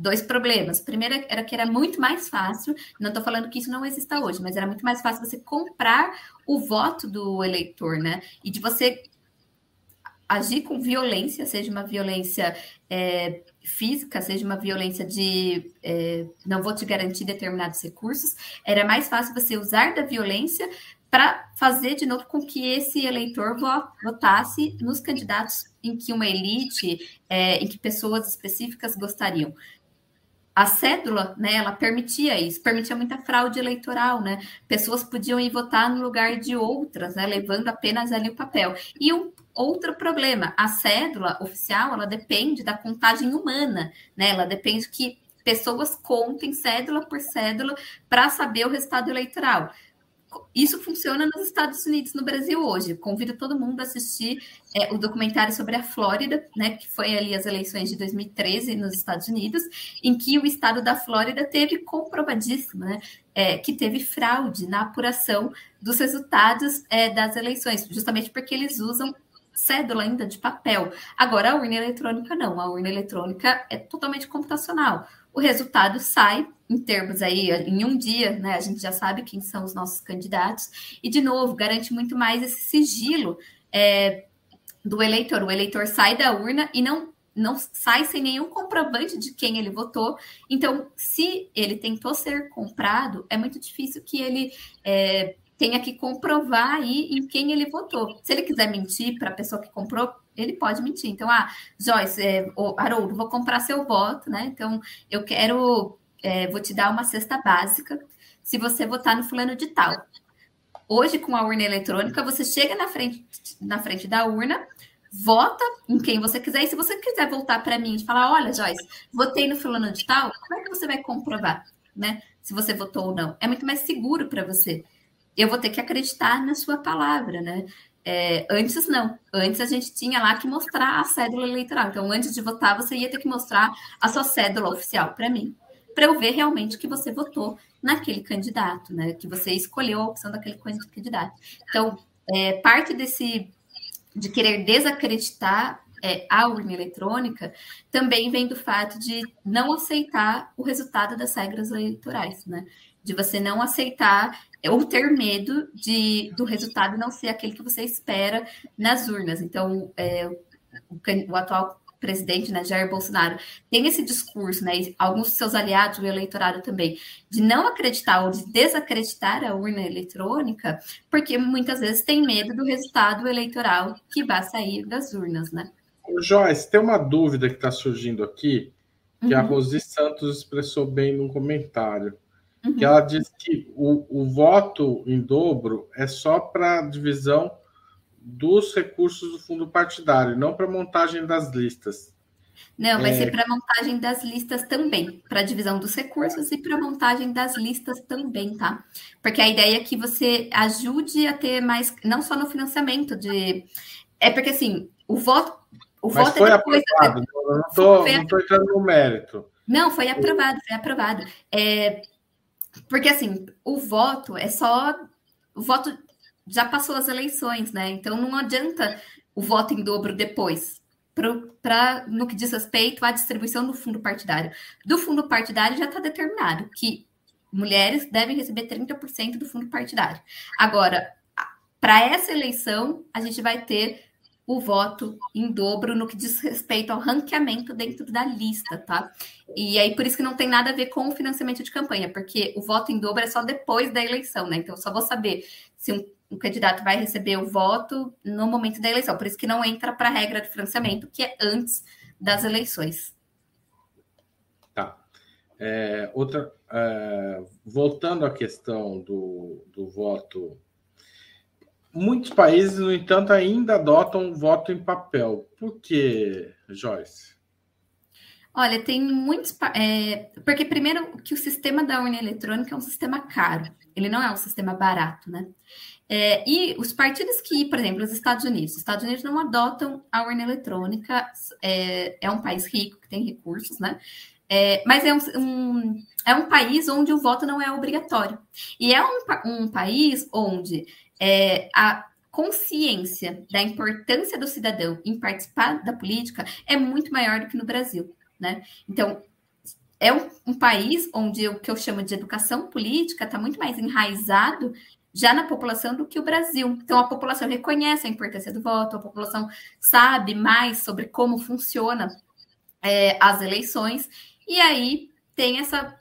dois problemas. O primeiro era que era muito mais fácil, não estou falando que isso não exista hoje, mas era muito mais fácil você comprar o voto do eleitor, né? E de você agir com violência, seja uma violência é, física, seja uma violência de é, não vou te garantir determinados recursos, era mais fácil você usar da violência para fazer de novo com que esse eleitor votasse nos candidatos em que uma elite, é, em que pessoas específicas gostariam. A cédula, né, ela permitia isso, permitia muita fraude eleitoral, né? Pessoas podiam ir votar no lugar de outras, né, levando apenas ali o papel. E um outro problema, a cédula oficial, ela depende da contagem humana, né? Ela depende que pessoas contem cédula por cédula para saber o resultado eleitoral. Isso funciona nos Estados Unidos, no Brasil hoje. Convido todo mundo a assistir é, o documentário sobre a Flórida, né, que foi ali as eleições de 2013 nos Estados Unidos, em que o estado da Flórida teve comprovadíssimo, né, é, que teve fraude na apuração dos resultados é, das eleições, justamente porque eles usam cédula ainda de papel. Agora, a urna eletrônica não. A urna eletrônica é totalmente computacional. O resultado sai em termos aí, em um dia, né? A gente já sabe quem são os nossos candidatos. E, de novo, garante muito mais esse sigilo é, do eleitor. O eleitor sai da urna e não não sai sem nenhum comprovante de quem ele votou. Então, se ele tentou ser comprado, é muito difícil que ele é, tenha que comprovar aí em quem ele votou. Se ele quiser mentir para a pessoa que comprou, ele pode mentir. Então, ah, Joyce, é, Haroldo, vou comprar seu voto, né? Então, eu quero, é, vou te dar uma cesta básica se você votar no fulano de tal. Hoje, com a urna eletrônica, você chega na frente, na frente da urna, vota em quem você quiser, e se você quiser voltar para mim e falar, olha, Joyce, votei no fulano de tal, como é que você vai comprovar, né? Se você votou ou não. É muito mais seguro para você eu vou ter que acreditar na sua palavra, né? É, antes não, antes a gente tinha lá que mostrar a cédula eleitoral. Então, antes de votar, você ia ter que mostrar a sua cédula oficial para mim, para eu ver realmente que você votou naquele candidato, né? Que você escolheu a opção daquele candidato. Então, é, parte desse de querer desacreditar é, a urna eletrônica também vem do fato de não aceitar o resultado das regras eleitorais, né? De você não aceitar ou ter medo de, do resultado não ser aquele que você espera nas urnas. Então, é, o, o, atual presidente, né, Jair Bolsonaro, tem esse discurso, né, e alguns de seus aliados, o eleitorado também, de não acreditar ou de desacreditar a urna eletrônica, porque muitas vezes tem medo do resultado eleitoral que vai sair das urnas, né? Joyce, tem uma dúvida que está surgindo aqui, que uhum. a Rosi Santos expressou bem num comentário. Uhum. Que ela diz que o, o voto em dobro é só para divisão dos recursos do fundo partidário, não para montagem das listas. Não, vai é... ser para montagem das listas também, para divisão dos recursos e para montagem das listas também, tá? Porque a ideia é que você ajude a ter mais, não só no financiamento de. É porque assim, o voto. O Mas voto é foi é aprovado, eu não estou entrando no mérito. Não, foi aprovado, foi aprovado. É, porque assim, o voto é só. O voto já passou as eleições, né? Então não adianta o voto em dobro depois. Para no que diz respeito à distribuição do fundo partidário. Do fundo partidário já está determinado que mulheres devem receber 30% do fundo partidário. Agora, para essa eleição, a gente vai ter o voto em dobro no que diz respeito ao ranqueamento dentro da lista, tá? E aí, por isso que não tem nada a ver com o financiamento de campanha, porque o voto em dobro é só depois da eleição, né? Então, eu só vou saber se um, um candidato vai receber o voto no momento da eleição. Por isso que não entra para a regra de financiamento, que é antes das eleições. Tá. É, outra, é, voltando à questão do, do voto, muitos países, no entanto, ainda adotam o voto em papel. Por que, Joyce? Olha, tem muitos. É, porque, primeiro, que o sistema da urna eletrônica é um sistema caro, ele não é um sistema barato, né? É, e os partidos que, por exemplo, os Estados Unidos, os Estados Unidos não adotam a urna eletrônica, é, é um país rico, que tem recursos, né? É, mas é um, um, é um país onde o voto não é obrigatório. E é um, um país onde é, a consciência da importância do cidadão em participar da política é muito maior do que no Brasil. Né? Então, é um, um país onde o que eu chamo de educação política está muito mais enraizado já na população do que o Brasil. Então, a população reconhece a importância do voto, a população sabe mais sobre como funciona é, as eleições, e aí tem essa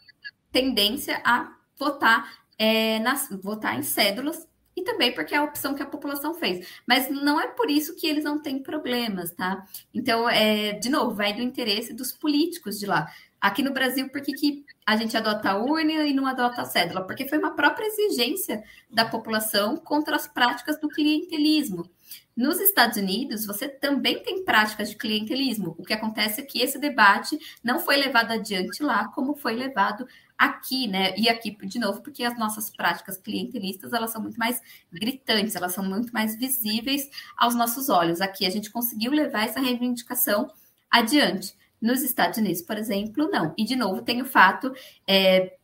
tendência a votar, é, nas, votar em cédulas, e também porque é a opção que a população fez. Mas não é por isso que eles não têm problemas, tá? Então, é, de novo, vai do interesse dos políticos de lá. Aqui no Brasil, por que, que a gente adota a urna e não adota a cédula? Porque foi uma própria exigência da população contra as práticas do clientelismo. Nos Estados Unidos, você também tem práticas de clientelismo. O que acontece é que esse debate não foi levado adiante lá, como foi levado aqui, né? E aqui, de novo, porque as nossas práticas clientelistas, elas são muito mais gritantes, elas são muito mais visíveis aos nossos olhos. Aqui a gente conseguiu levar essa reivindicação adiante. Nos Estados Unidos, por exemplo, não. E, de novo, tem o fato é,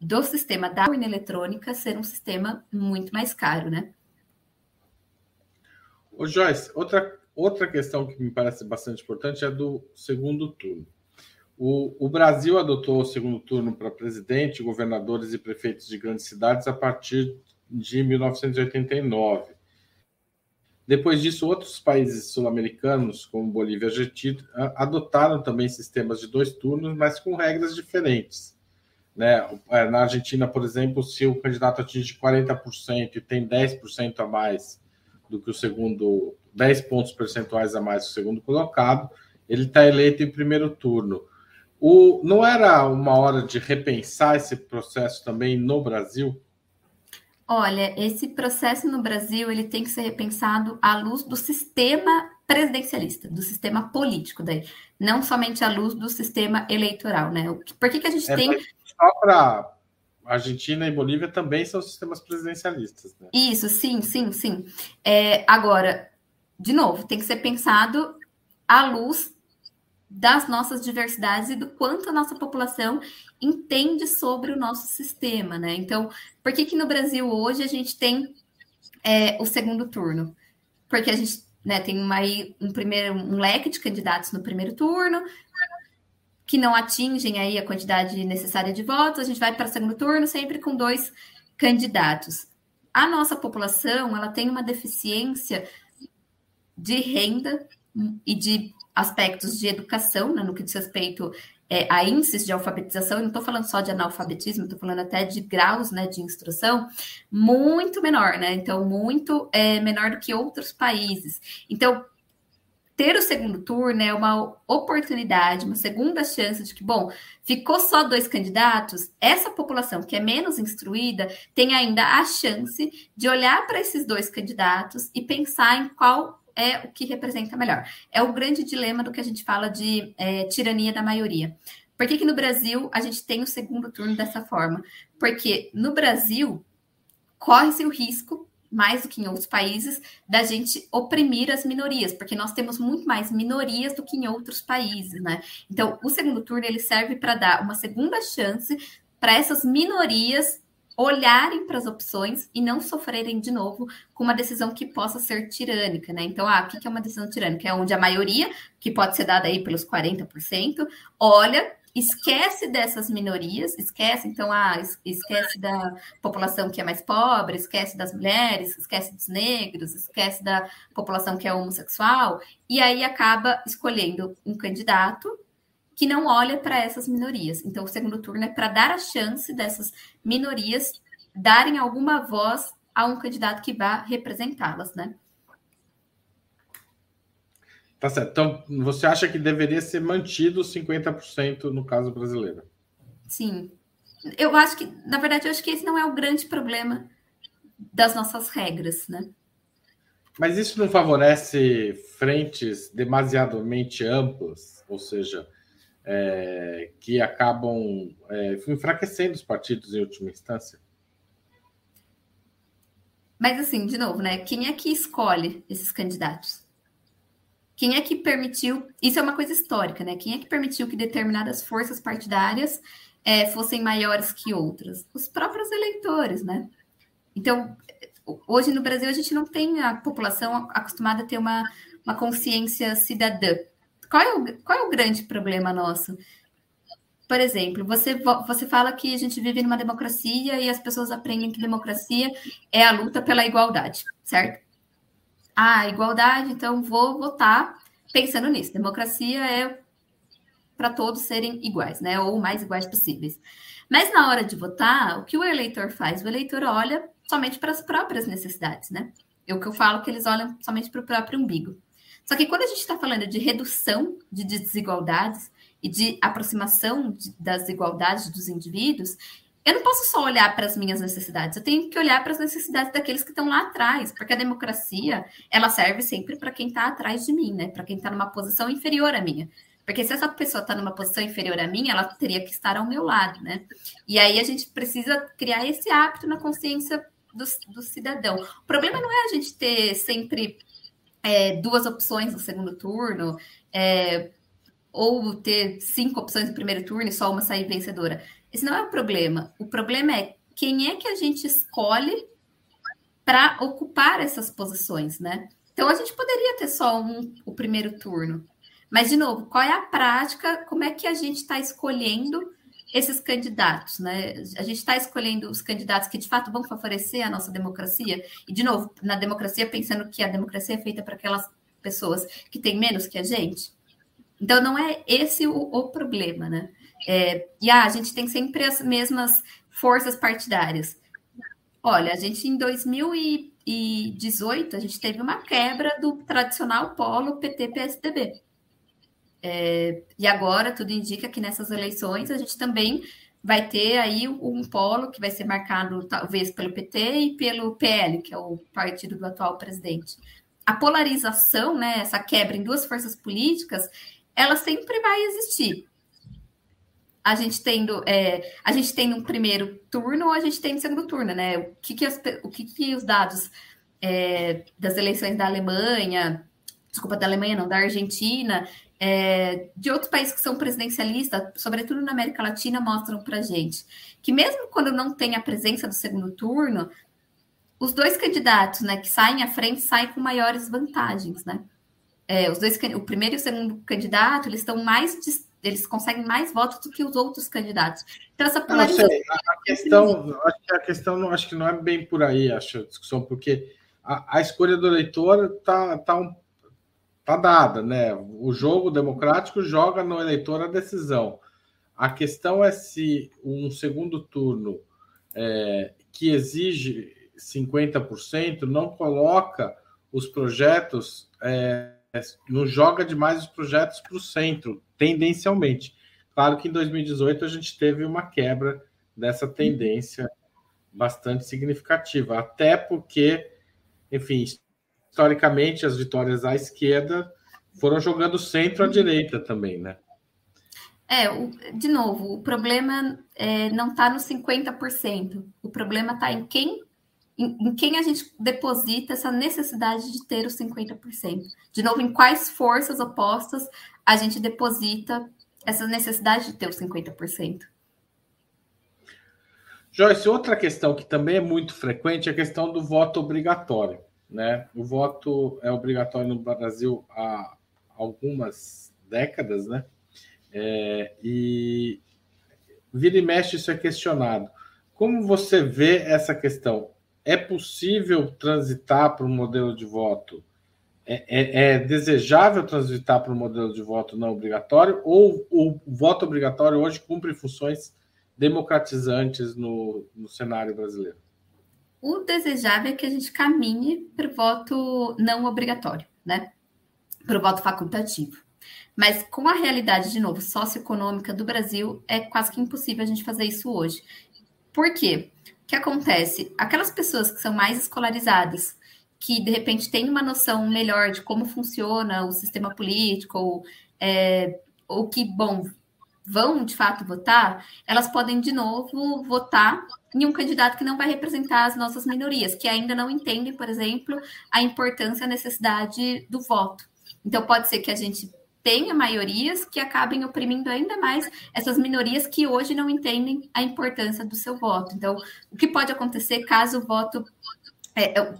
do sistema da urna eletrônica ser um sistema muito mais caro, né? Ô Joyce, outra, outra questão que me parece bastante importante é do segundo turno. O, o Brasil adotou o segundo turno para presidente, governadores e prefeitos de grandes cidades a partir de 1989. Depois disso, outros países sul-americanos, como Bolívia e Argentina, adotaram também sistemas de dois turnos, mas com regras diferentes. Né? É, na Argentina, por exemplo, se o candidato atinge 40% e tem 10% a mais do que o segundo, 10 pontos percentuais a mais do segundo colocado, ele está eleito em primeiro turno. O, não era uma hora de repensar esse processo também no Brasil? Olha, esse processo no Brasil ele tem que ser repensado à luz do sistema presidencialista, do sistema político daí, não somente à luz do sistema eleitoral, né? Por que, que a gente é, tem só para Argentina e Bolívia também são sistemas presidencialistas, né? Isso, sim, sim, sim. É, agora, de novo, tem que ser pensado à luz das nossas diversidades e do quanto a nossa população entende sobre o nosso sistema, né? Então, por que que no Brasil hoje a gente tem é, o segundo turno? Porque a gente né, tem uma, um primeiro um leque de candidatos no primeiro turno que não atingem aí a quantidade necessária de votos, a gente vai para o segundo turno sempre com dois candidatos. A nossa população ela tem uma deficiência de renda e de aspectos de educação, né, no que diz respeito é, a índices de alfabetização, eu não estou falando só de analfabetismo, estou falando até de graus né, de instrução, muito menor, né? Então, muito é, menor do que outros países. Então, ter o segundo turno é uma oportunidade, uma segunda chance de que, bom, ficou só dois candidatos, essa população que é menos instruída tem ainda a chance de olhar para esses dois candidatos e pensar em qual é o que representa melhor. É o grande dilema do que a gente fala de é, tirania da maioria. Por que, que no Brasil a gente tem o segundo turno dessa forma? Porque no Brasil corre-se o risco, mais do que em outros países, da gente oprimir as minorias, porque nós temos muito mais minorias do que em outros países, né? Então, o segundo turno ele serve para dar uma segunda chance para essas minorias olharem para as opções e não sofrerem de novo com uma decisão que possa ser tirânica, né? Então, ah, o que é uma decisão tirânica? É onde a maioria, que pode ser dada aí pelos 40%, olha, esquece dessas minorias, esquece, então, ah, esquece da população que é mais pobre, esquece das mulheres, esquece dos negros, esquece da população que é homossexual, e aí acaba escolhendo um candidato que não olha para essas minorias. Então, o segundo turno é para dar a chance dessas minorias darem alguma voz a um candidato que vá representá-las, né? Tá certo. Então, você acha que deveria ser mantido 50% no caso brasileiro? Sim. Eu acho que, na verdade, eu acho que esse não é o grande problema das nossas regras, né? Mas isso não favorece frentes demasiadamente amplas, ou seja, é, que acabam é, enfraquecendo os partidos em última instância? Mas assim, de novo, né? Quem é que escolhe esses candidatos? Quem é que permitiu? Isso é uma coisa histórica, né? Quem é que permitiu que determinadas forças partidárias é, fossem maiores que outras? Os próprios eleitores, né? Então, hoje no Brasil a gente não tem a população acostumada a ter uma, uma consciência cidadã. Qual é, o, qual é o grande problema nosso? Por exemplo, você, você fala que a gente vive numa democracia e as pessoas aprendem que democracia é a luta pela igualdade, certo? Ah, igualdade, então vou votar pensando nisso. Democracia é para todos serem iguais, né? Ou mais iguais possíveis. Mas na hora de votar, o que o eleitor faz? O eleitor olha somente para as próprias necessidades, né? É o que eu falo que eles olham somente para o próprio umbigo. Só que quando a gente está falando de redução de desigualdades, e de aproximação de, das igualdades dos indivíduos, eu não posso só olhar para as minhas necessidades, eu tenho que olhar para as necessidades daqueles que estão lá atrás, porque a democracia, ela serve sempre para quem está atrás de mim, né? Para quem está numa posição inferior à minha. Porque se essa pessoa está numa posição inferior a mim, ela teria que estar ao meu lado, né? E aí a gente precisa criar esse hábito na consciência do, do cidadão. O problema não é a gente ter sempre é, duas opções no segundo turno, é, ou ter cinco opções no primeiro turno e só uma sair vencedora. Esse não é o problema. O problema é quem é que a gente escolhe para ocupar essas posições, né? Então a gente poderia ter só um, o primeiro turno. Mas, de novo, qual é a prática? Como é que a gente está escolhendo esses candidatos, né? A gente está escolhendo os candidatos que de fato vão favorecer a nossa democracia. E, de novo, na democracia, pensando que a democracia é feita para aquelas pessoas que têm menos que a gente. Então, não é esse o, o problema, né? É, e ah, a gente tem sempre as mesmas forças partidárias. Olha, a gente em 2018 a gente teve uma quebra do tradicional polo PT-PSDB. É, e agora tudo indica que nessas eleições a gente também vai ter aí um polo que vai ser marcado talvez pelo PT e pelo PL, que é o partido do atual presidente. A polarização, né, essa quebra em duas forças políticas, ela sempre vai existir. A gente tendo, é, a gente tem um primeiro turno ou a gente tem um segundo turno, né? O que, que, as, o que, que os dados é, das eleições da Alemanha, desculpa, da Alemanha não, da Argentina, é, de outros países que são presidencialistas, sobretudo na América Latina, mostram para gente que mesmo quando não tem a presença do segundo turno, os dois candidatos, né, que saem à frente, saem com maiores vantagens, né? é, os dois, o primeiro e o segundo candidato, eles estão mais, eles conseguem mais votos do que os outros candidatos. Então, essa polarização... A questão, acho que a questão não, acho que não é bem por aí, acho, a discussão, porque a, a escolha do eleitor está tá um, tá dada, né? O jogo democrático joga no eleitor a decisão. A questão é se um segundo turno é, que exige 50% não coloca os projetos é, não joga demais os projetos para o centro, tendencialmente. Claro que em 2018 a gente teve uma quebra dessa tendência bastante significativa, até porque, enfim, historicamente as vitórias à esquerda foram jogando centro à direita também, né? É, o, de novo, o problema é, não está no 50%. O problema está em quem em, em, quem a gente deposita essa necessidade de ter os 50%. De novo, em quais forças opostas a gente deposita essa necessidade de ter os 50%. Joyce, outra questão que também é muito frequente é a questão do voto obrigatório. Né? O voto é obrigatório no Brasil há algumas décadas, né? É, e vira e mexe isso é questionado. Como você vê essa questão? é possível transitar para um modelo de voto? É, é, é desejável transitar para um modelo de voto não obrigatório? Ou o voto obrigatório hoje cumpre funções democratizantes no, no cenário brasileiro? O desejável é que a gente caminhe para o voto não obrigatório, né? Para o voto facultativo. Mas com a realidade, de novo, socioeconômica do Brasil, é quase que impossível a gente fazer isso hoje. Por quê? O que acontece? Aquelas pessoas que são mais escolarizadas, que de repente têm uma noção melhor de como funciona o sistema político, ou, é, ou que, bom, vão de fato votar, elas podem de novo votar em um candidato que não vai representar as nossas minorias, que ainda não entendem, por exemplo, a importância e a necessidade do voto. Então, pode ser que a gente tenha maiorias que acabem oprimindo ainda mais essas minorias que hoje não entendem a importância do seu voto. Então, o que pode acontecer caso o voto. É, é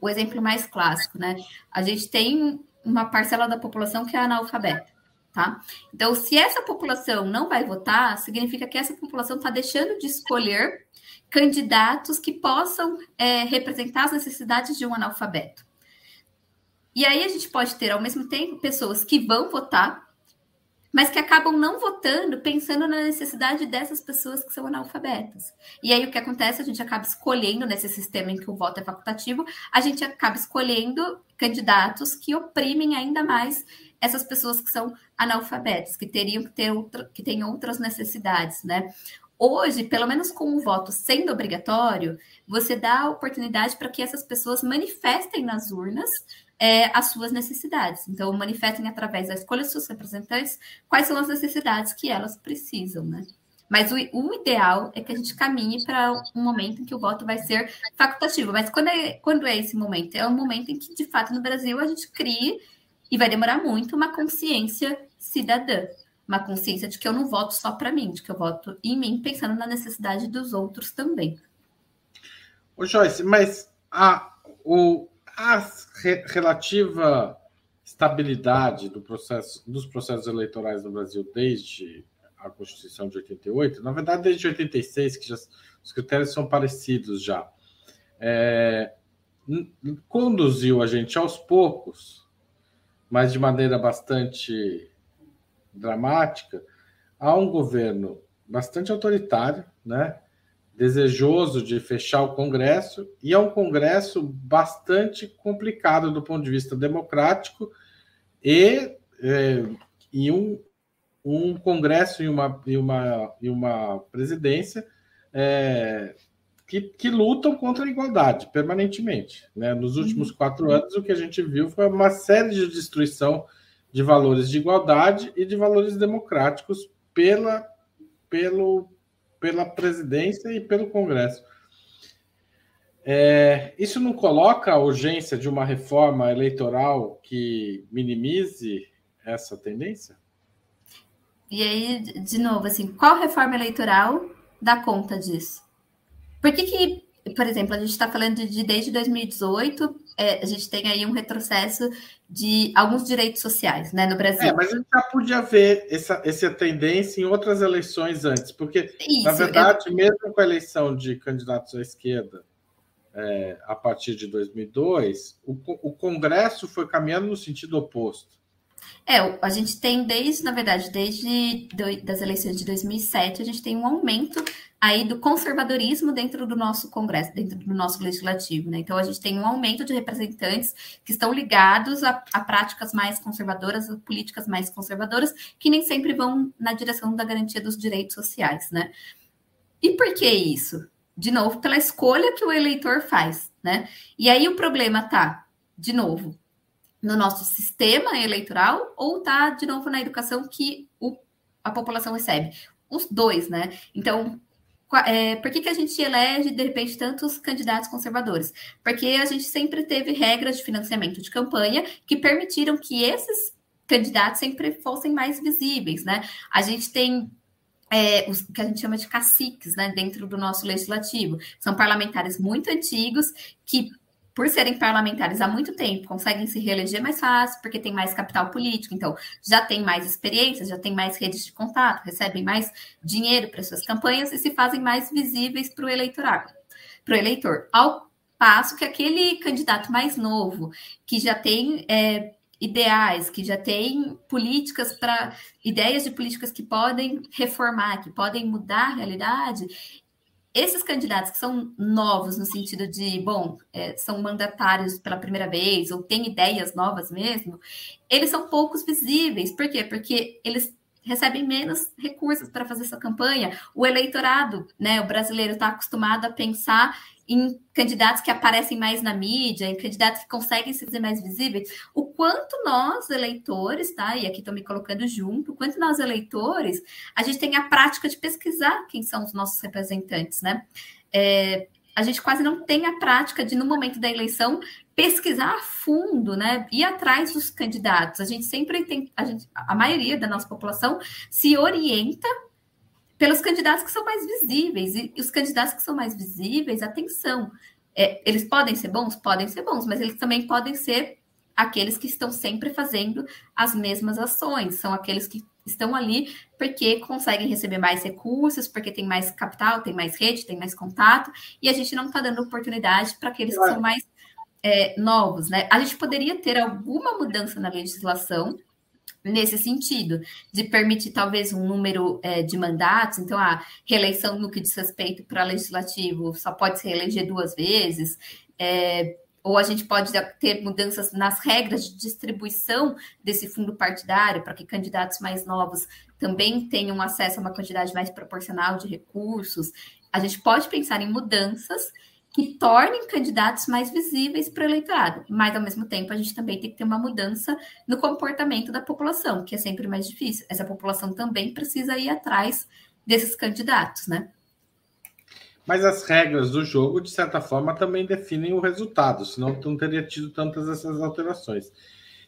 o exemplo mais clássico, né? A gente tem uma parcela da população que é analfabeta. Tá? Então, se essa população não vai votar, significa que essa população está deixando de escolher candidatos que possam é, representar as necessidades de um analfabeto. E aí a gente pode ter, ao mesmo tempo, pessoas que vão votar, mas que acabam não votando pensando na necessidade dessas pessoas que são analfabetas. E aí o que acontece? A gente acaba escolhendo, nesse sistema em que o voto é facultativo, a gente acaba escolhendo candidatos que oprimem ainda mais essas pessoas que são analfabetas, que teriam que ter outra, que têm outras necessidades, né? Hoje, pelo menos com o voto sendo obrigatório, você dá a oportunidade para que essas pessoas manifestem nas urnas é, as suas necessidades. Então, manifestem através da escolha dos seus representantes quais são as necessidades que elas precisam, né? Mas o, o ideal é que a gente caminhe para um momento em que o voto vai ser facultativo. Mas quando é, quando é esse momento? É um momento em que, de fato, no Brasil, a gente crie, e vai demorar muito, uma consciência cidadã. Uma consciência de que eu não voto só para mim, de que eu voto em mim, pensando na necessidade dos outros também. Ô Joyce, mas a, o, a re, relativa estabilidade do processo, dos processos eleitorais no Brasil desde a Constituição de 88, na verdade desde 86, que já, os critérios são parecidos já, é, conduziu a gente aos poucos, mas de maneira bastante dramática, a um governo bastante autoritário, né? desejoso de fechar o Congresso, e é um Congresso bastante complicado do ponto de vista democrático e, é, e um, um Congresso e uma, e uma, e uma presidência é, que, que lutam contra a igualdade permanentemente. Né? Nos últimos uhum. quatro anos, o que a gente viu foi uma série de destruição de valores de igualdade e de valores democráticos pela, pelo, pela presidência e pelo Congresso. É, isso não coloca a urgência de uma reforma eleitoral que minimize essa tendência? E aí, de novo, assim, qual reforma eleitoral dá conta disso? Por que, que por exemplo, a gente está falando de desde 2018, é, a gente tem aí um retrocesso de alguns direitos sociais né, no Brasil. É, mas a gente já podia ver essa, essa tendência em outras eleições antes, porque, Isso, na verdade, eu... mesmo com a eleição de candidatos à esquerda é, a partir de 2002, o, o Congresso foi caminhando no sentido oposto. É, a gente tem desde, na verdade, desde do, das eleições de 2007, a gente tem um aumento aí do conservadorismo dentro do nosso Congresso, dentro do nosso legislativo, né? Então a gente tem um aumento de representantes que estão ligados a, a práticas mais conservadoras, a políticas mais conservadoras, que nem sempre vão na direção da garantia dos direitos sociais, né? E por que isso? De novo, pela escolha que o eleitor faz, né? E aí o problema tá, de novo, no nosso sistema eleitoral ou tá de novo na educação que o, a população recebe? Os dois, né? Então, é, por que, que a gente elege, de repente, tantos candidatos conservadores? Porque a gente sempre teve regras de financiamento de campanha que permitiram que esses candidatos sempre fossem mais visíveis, né? A gente tem é, os que a gente chama de caciques, né, dentro do nosso legislativo. São parlamentares muito antigos que por serem parlamentares há muito tempo, conseguem se reeleger mais fácil, porque tem mais capital político, então já tem mais experiência, já tem mais redes de contato, recebem mais dinheiro para suas campanhas e se fazem mais visíveis para o eleitorado, para o eleitor. Ao passo que aquele candidato mais novo, que já tem é, ideais, que já tem políticas para ideias de políticas que podem reformar, que podem mudar a realidade, esses candidatos que são novos no sentido de, bom, é, são mandatários pela primeira vez ou têm ideias novas mesmo, eles são poucos visíveis. Por quê? Porque eles recebem menos recursos para fazer sua campanha. O eleitorado, né, o brasileiro está acostumado a pensar em candidatos que aparecem mais na mídia, em candidatos que conseguem se fazer mais visíveis, o quanto nós, eleitores, tá? E aqui estou me colocando junto, o quanto nós, eleitores, a gente tem a prática de pesquisar quem são os nossos representantes, né? É, a gente quase não tem a prática de, no momento da eleição, pesquisar a fundo, né? Ir atrás dos candidatos. A gente sempre tem, a, gente, a maioria da nossa população se orienta pelos candidatos que são mais visíveis. E, os candidatos que são mais visíveis, atenção, é, eles podem ser bons? Podem ser bons, mas eles também podem ser aqueles que estão sempre fazendo as mesmas ações, são aqueles que estão ali porque conseguem receber mais recursos, porque tem mais capital, tem mais rede, tem mais contato, e a gente não está dando oportunidade para aqueles que são mais é, novos, né? A gente poderia ter alguma mudança na legislação nesse sentido, de permitir talvez um número é, de mandatos, então a reeleição no que diz respeito para legislativo só pode se reeleger duas vezes, é, ou a gente pode ter mudanças nas regras de distribuição desse fundo partidário para que candidatos mais novos também tenham acesso a uma quantidade mais proporcional de recursos. A gente pode pensar em mudanças que tornem candidatos mais visíveis para o eleitorado. Mas, ao mesmo tempo, a gente também tem que ter uma mudança no comportamento da população, que é sempre mais difícil. Essa população também precisa ir atrás desses candidatos, né? Mas as regras do jogo, de certa forma, também definem o resultado, senão não teria tido tantas essas alterações.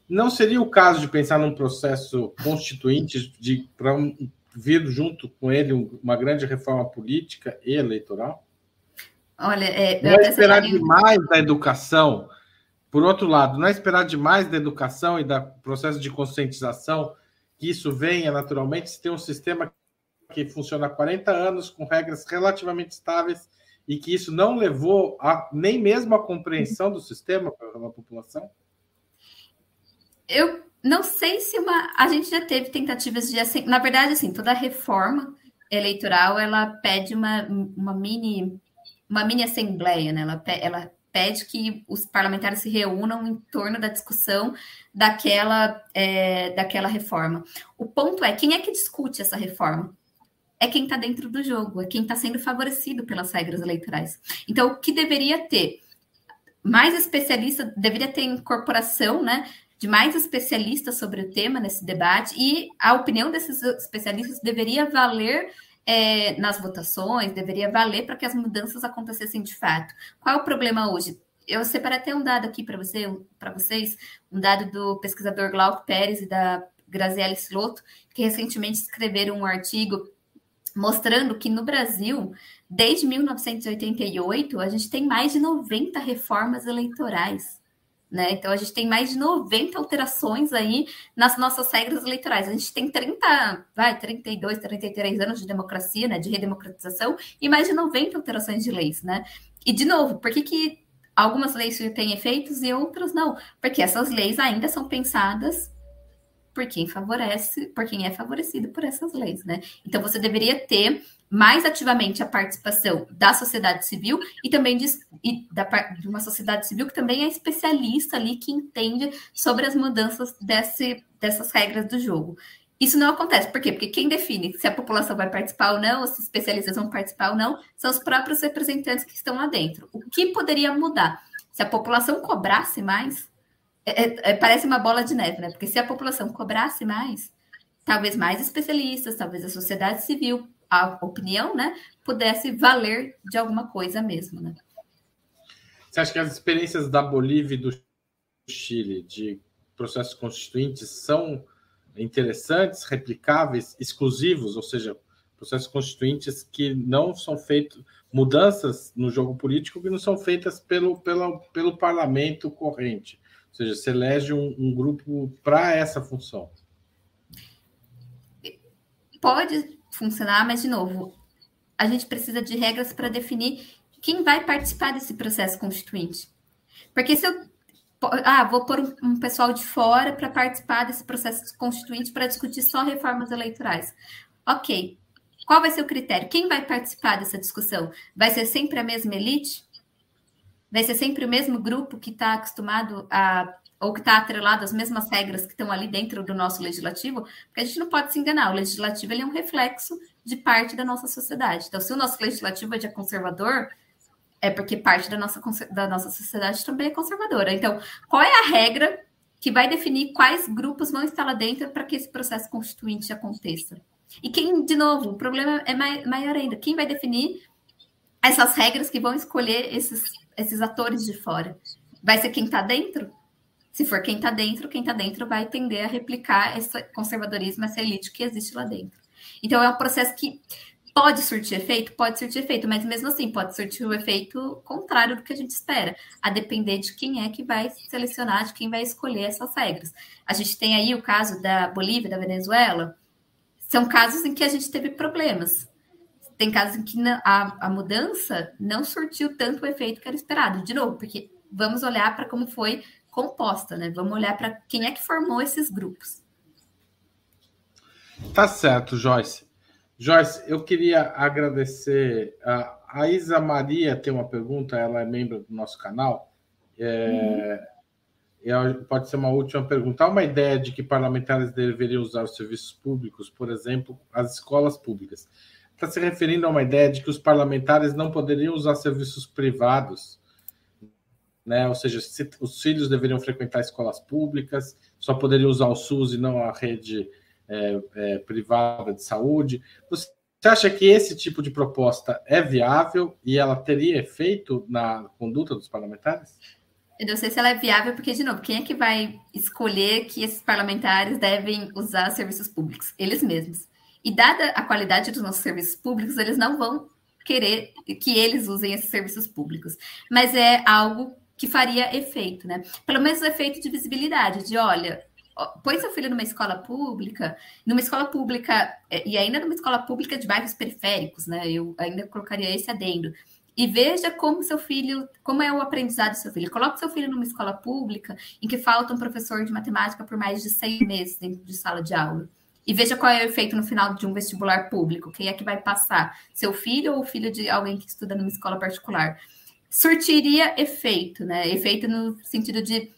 Não seria o caso de pensar num processo constituinte de para vir junto com ele uma grande reforma política e eleitoral? Olha, é, não é esperar demais da educação. Por outro lado, não é esperar demais da educação e do processo de conscientização que isso venha naturalmente se tem um sistema que funciona há 40 anos com regras relativamente estáveis e que isso não levou a, nem mesmo a compreensão do sistema pela população? Eu não sei se uma. A gente já teve tentativas de. Assim, na verdade, assim, toda reforma eleitoral ela pede uma, uma mini uma mini assembleia, né? Ela, ela pede que os parlamentares se reúnam em torno da discussão daquela, é, daquela reforma. O ponto é quem é que discute essa reforma? É quem está dentro do jogo, é quem está sendo favorecido pelas regras eleitorais. Então, o que deveria ter? Mais especialista, deveria ter incorporação, né? De mais especialistas sobre o tema nesse debate, e a opinião desses especialistas deveria valer é, nas votações, deveria valer para que as mudanças acontecessem de fato. Qual é o problema hoje? Eu separei até um dado aqui para você, para vocês, um dado do pesquisador Glauco Pérez e da Graziele Sloto, que recentemente escreveram um artigo mostrando que no Brasil, desde 1988, a gente tem mais de 90 reformas eleitorais. Né? Então, a gente tem mais de 90 alterações aí nas nossas regras eleitorais. A gente tem 30, vai, 32, 33 anos de democracia, né, de redemocratização, e mais de 90 alterações de leis, né? E, de novo, por que, que algumas leis têm efeitos e outras não? Porque essas leis ainda são pensadas por quem favorece, por quem é favorecido por essas leis, né? Então, você deveria ter mais ativamente a participação da sociedade civil e também de, e da, de uma sociedade civil que também é especialista ali, que entende sobre as mudanças desse, dessas regras do jogo. Isso não acontece. Por quê? Porque quem define se a população vai participar ou não, ou se especialistas vão participar ou não, são os próprios representantes que estão lá dentro. O que poderia mudar? Se a população cobrasse mais, é, é, é parece uma bola de neve, né? Porque se a população cobrasse mais, talvez mais especialistas, talvez a sociedade civil a opinião, né, pudesse valer de alguma coisa mesmo, né? Você acha que as experiências da Bolívia e do Chile de processos constituintes são interessantes, replicáveis, exclusivos, ou seja, processos constituintes que não são feitos, mudanças no jogo político que não são feitas pelo, pelo, pelo parlamento corrente. Ou seja, se elege um, um grupo para essa função. Pode funcionar, mas, de novo, a gente precisa de regras para definir quem vai participar desse processo constituinte. Porque se eu. Ah, vou pôr um, pessoal de fora para participar desse processo constituinte para discutir só reformas eleitorais. Ok. Qual vai ser o critério? Quem vai participar dessa discussão? Vai ser sempre a mesma elite? Vai ser sempre o mesmo grupo que está acostumado a ou que está atrelado às mesmas regras que estão ali dentro do nosso legislativo, porque a gente não pode se enganar, o legislativo ele é um reflexo de parte da nossa sociedade. Então, se o nosso legislativo é de conservador, é porque parte da nossa, da nossa sociedade também é conservadora. Então, qual é a regra que vai definir quais grupos vão estar lá dentro para que esse processo constituinte aconteça? E quem, de novo, o problema é maior ainda, quem vai definir essas regras que vão escolher esses, esses atores de fora? Vai ser quem está dentro? Se for quem está dentro, quem está dentro vai tender a replicar esse conservadorismo, essa elite que existe lá dentro. Então, é um processo que pode surtir efeito? Pode surtir efeito, mas mesmo assim pode surtir o efeito contrário do que a gente espera, a depender de quem é que vai selecionar, de quem vai escolher essas regras. A gente tem aí o caso da Bolívia, da Venezuela, são casos em que a gente teve problemas. Tem casos em que a, a mudança não surtiu tanto o efeito que era esperado. De novo, porque vamos olhar para como foi composta, né? Vamos olhar para quem é que formou esses grupos. Tá certo, Joyce. Joyce, eu queria agradecer. A Isa Maria tem uma pergunta, ela é membro do nosso canal. É, uhum. Pode ser uma última pergunta. Há uma ideia de que parlamentares deveriam usar os serviços públicos, por exemplo, as escolas públicas. Está se referindo a uma ideia de que os parlamentares não poderiam usar serviços privados né? Ou seja, os filhos deveriam frequentar escolas públicas, só poderiam usar o SUS e não a rede é, é, privada de saúde. Você acha que esse tipo de proposta é viável e ela teria efeito na conduta dos parlamentares? Eu não sei se ela é viável, porque, de novo, quem é que vai escolher que esses parlamentares devem usar serviços públicos? Eles mesmos. E dada a qualidade dos nossos serviços públicos, eles não vão querer que eles usem esses serviços públicos. Mas é algo que faria efeito, né? Pelo menos efeito de visibilidade, de olha, põe seu filho numa escola pública, numa escola pública, é, e ainda numa escola pública de bairros periféricos, né? Eu ainda colocaria esse adendo. E veja como seu filho, como é o aprendizado do seu filho. Coloque seu filho numa escola pública em que falta um professor de matemática por mais de seis meses dentro de sala de aula. E veja qual é o efeito no final de um vestibular público. Quem é que vai passar? Seu filho ou o filho de alguém que estuda numa escola particular? Surtiria efeito, né? Efeito no sentido de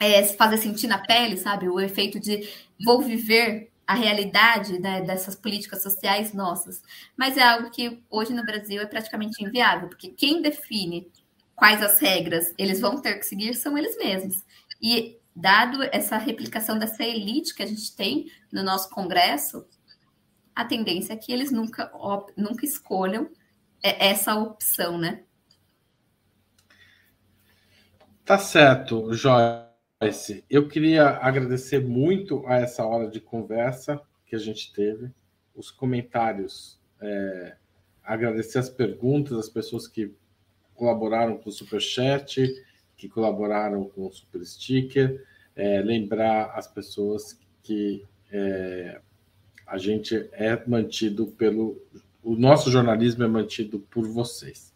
é, fazer sentir na pele, sabe? O efeito de vou viver a realidade né, dessas políticas sociais nossas. Mas é algo que hoje no Brasil é praticamente inviável, porque quem define quais as regras eles vão ter que seguir são eles mesmos. E dado essa replicação dessa elite que a gente tem no nosso Congresso, a tendência é que eles nunca, nunca escolham é, essa opção, né? Tá certo, Joyce. Eu queria agradecer muito a essa hora de conversa que a gente teve, os comentários, é, agradecer as perguntas, as pessoas que colaboraram com o Superchat, que colaboraram com o Super Sticker, é, lembrar as pessoas que é, a gente é mantido pelo. O nosso jornalismo é mantido por vocês.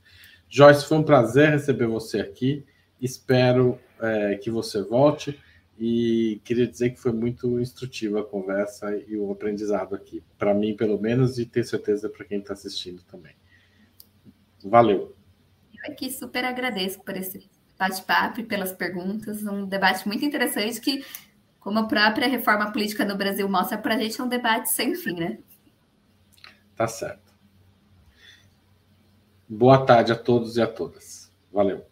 Joyce, foi um prazer receber você aqui. Espero é, que você volte e queria dizer que foi muito instrutiva a conversa e o aprendizado aqui, para mim, pelo menos, e tenho certeza para quem está assistindo também. Valeu. Eu aqui super agradeço por esse bate-papo e pelas perguntas, um debate muito interessante que, como a própria reforma política no Brasil mostra para a gente, é um debate sem fim, né? Tá certo. Boa tarde a todos e a todas. Valeu.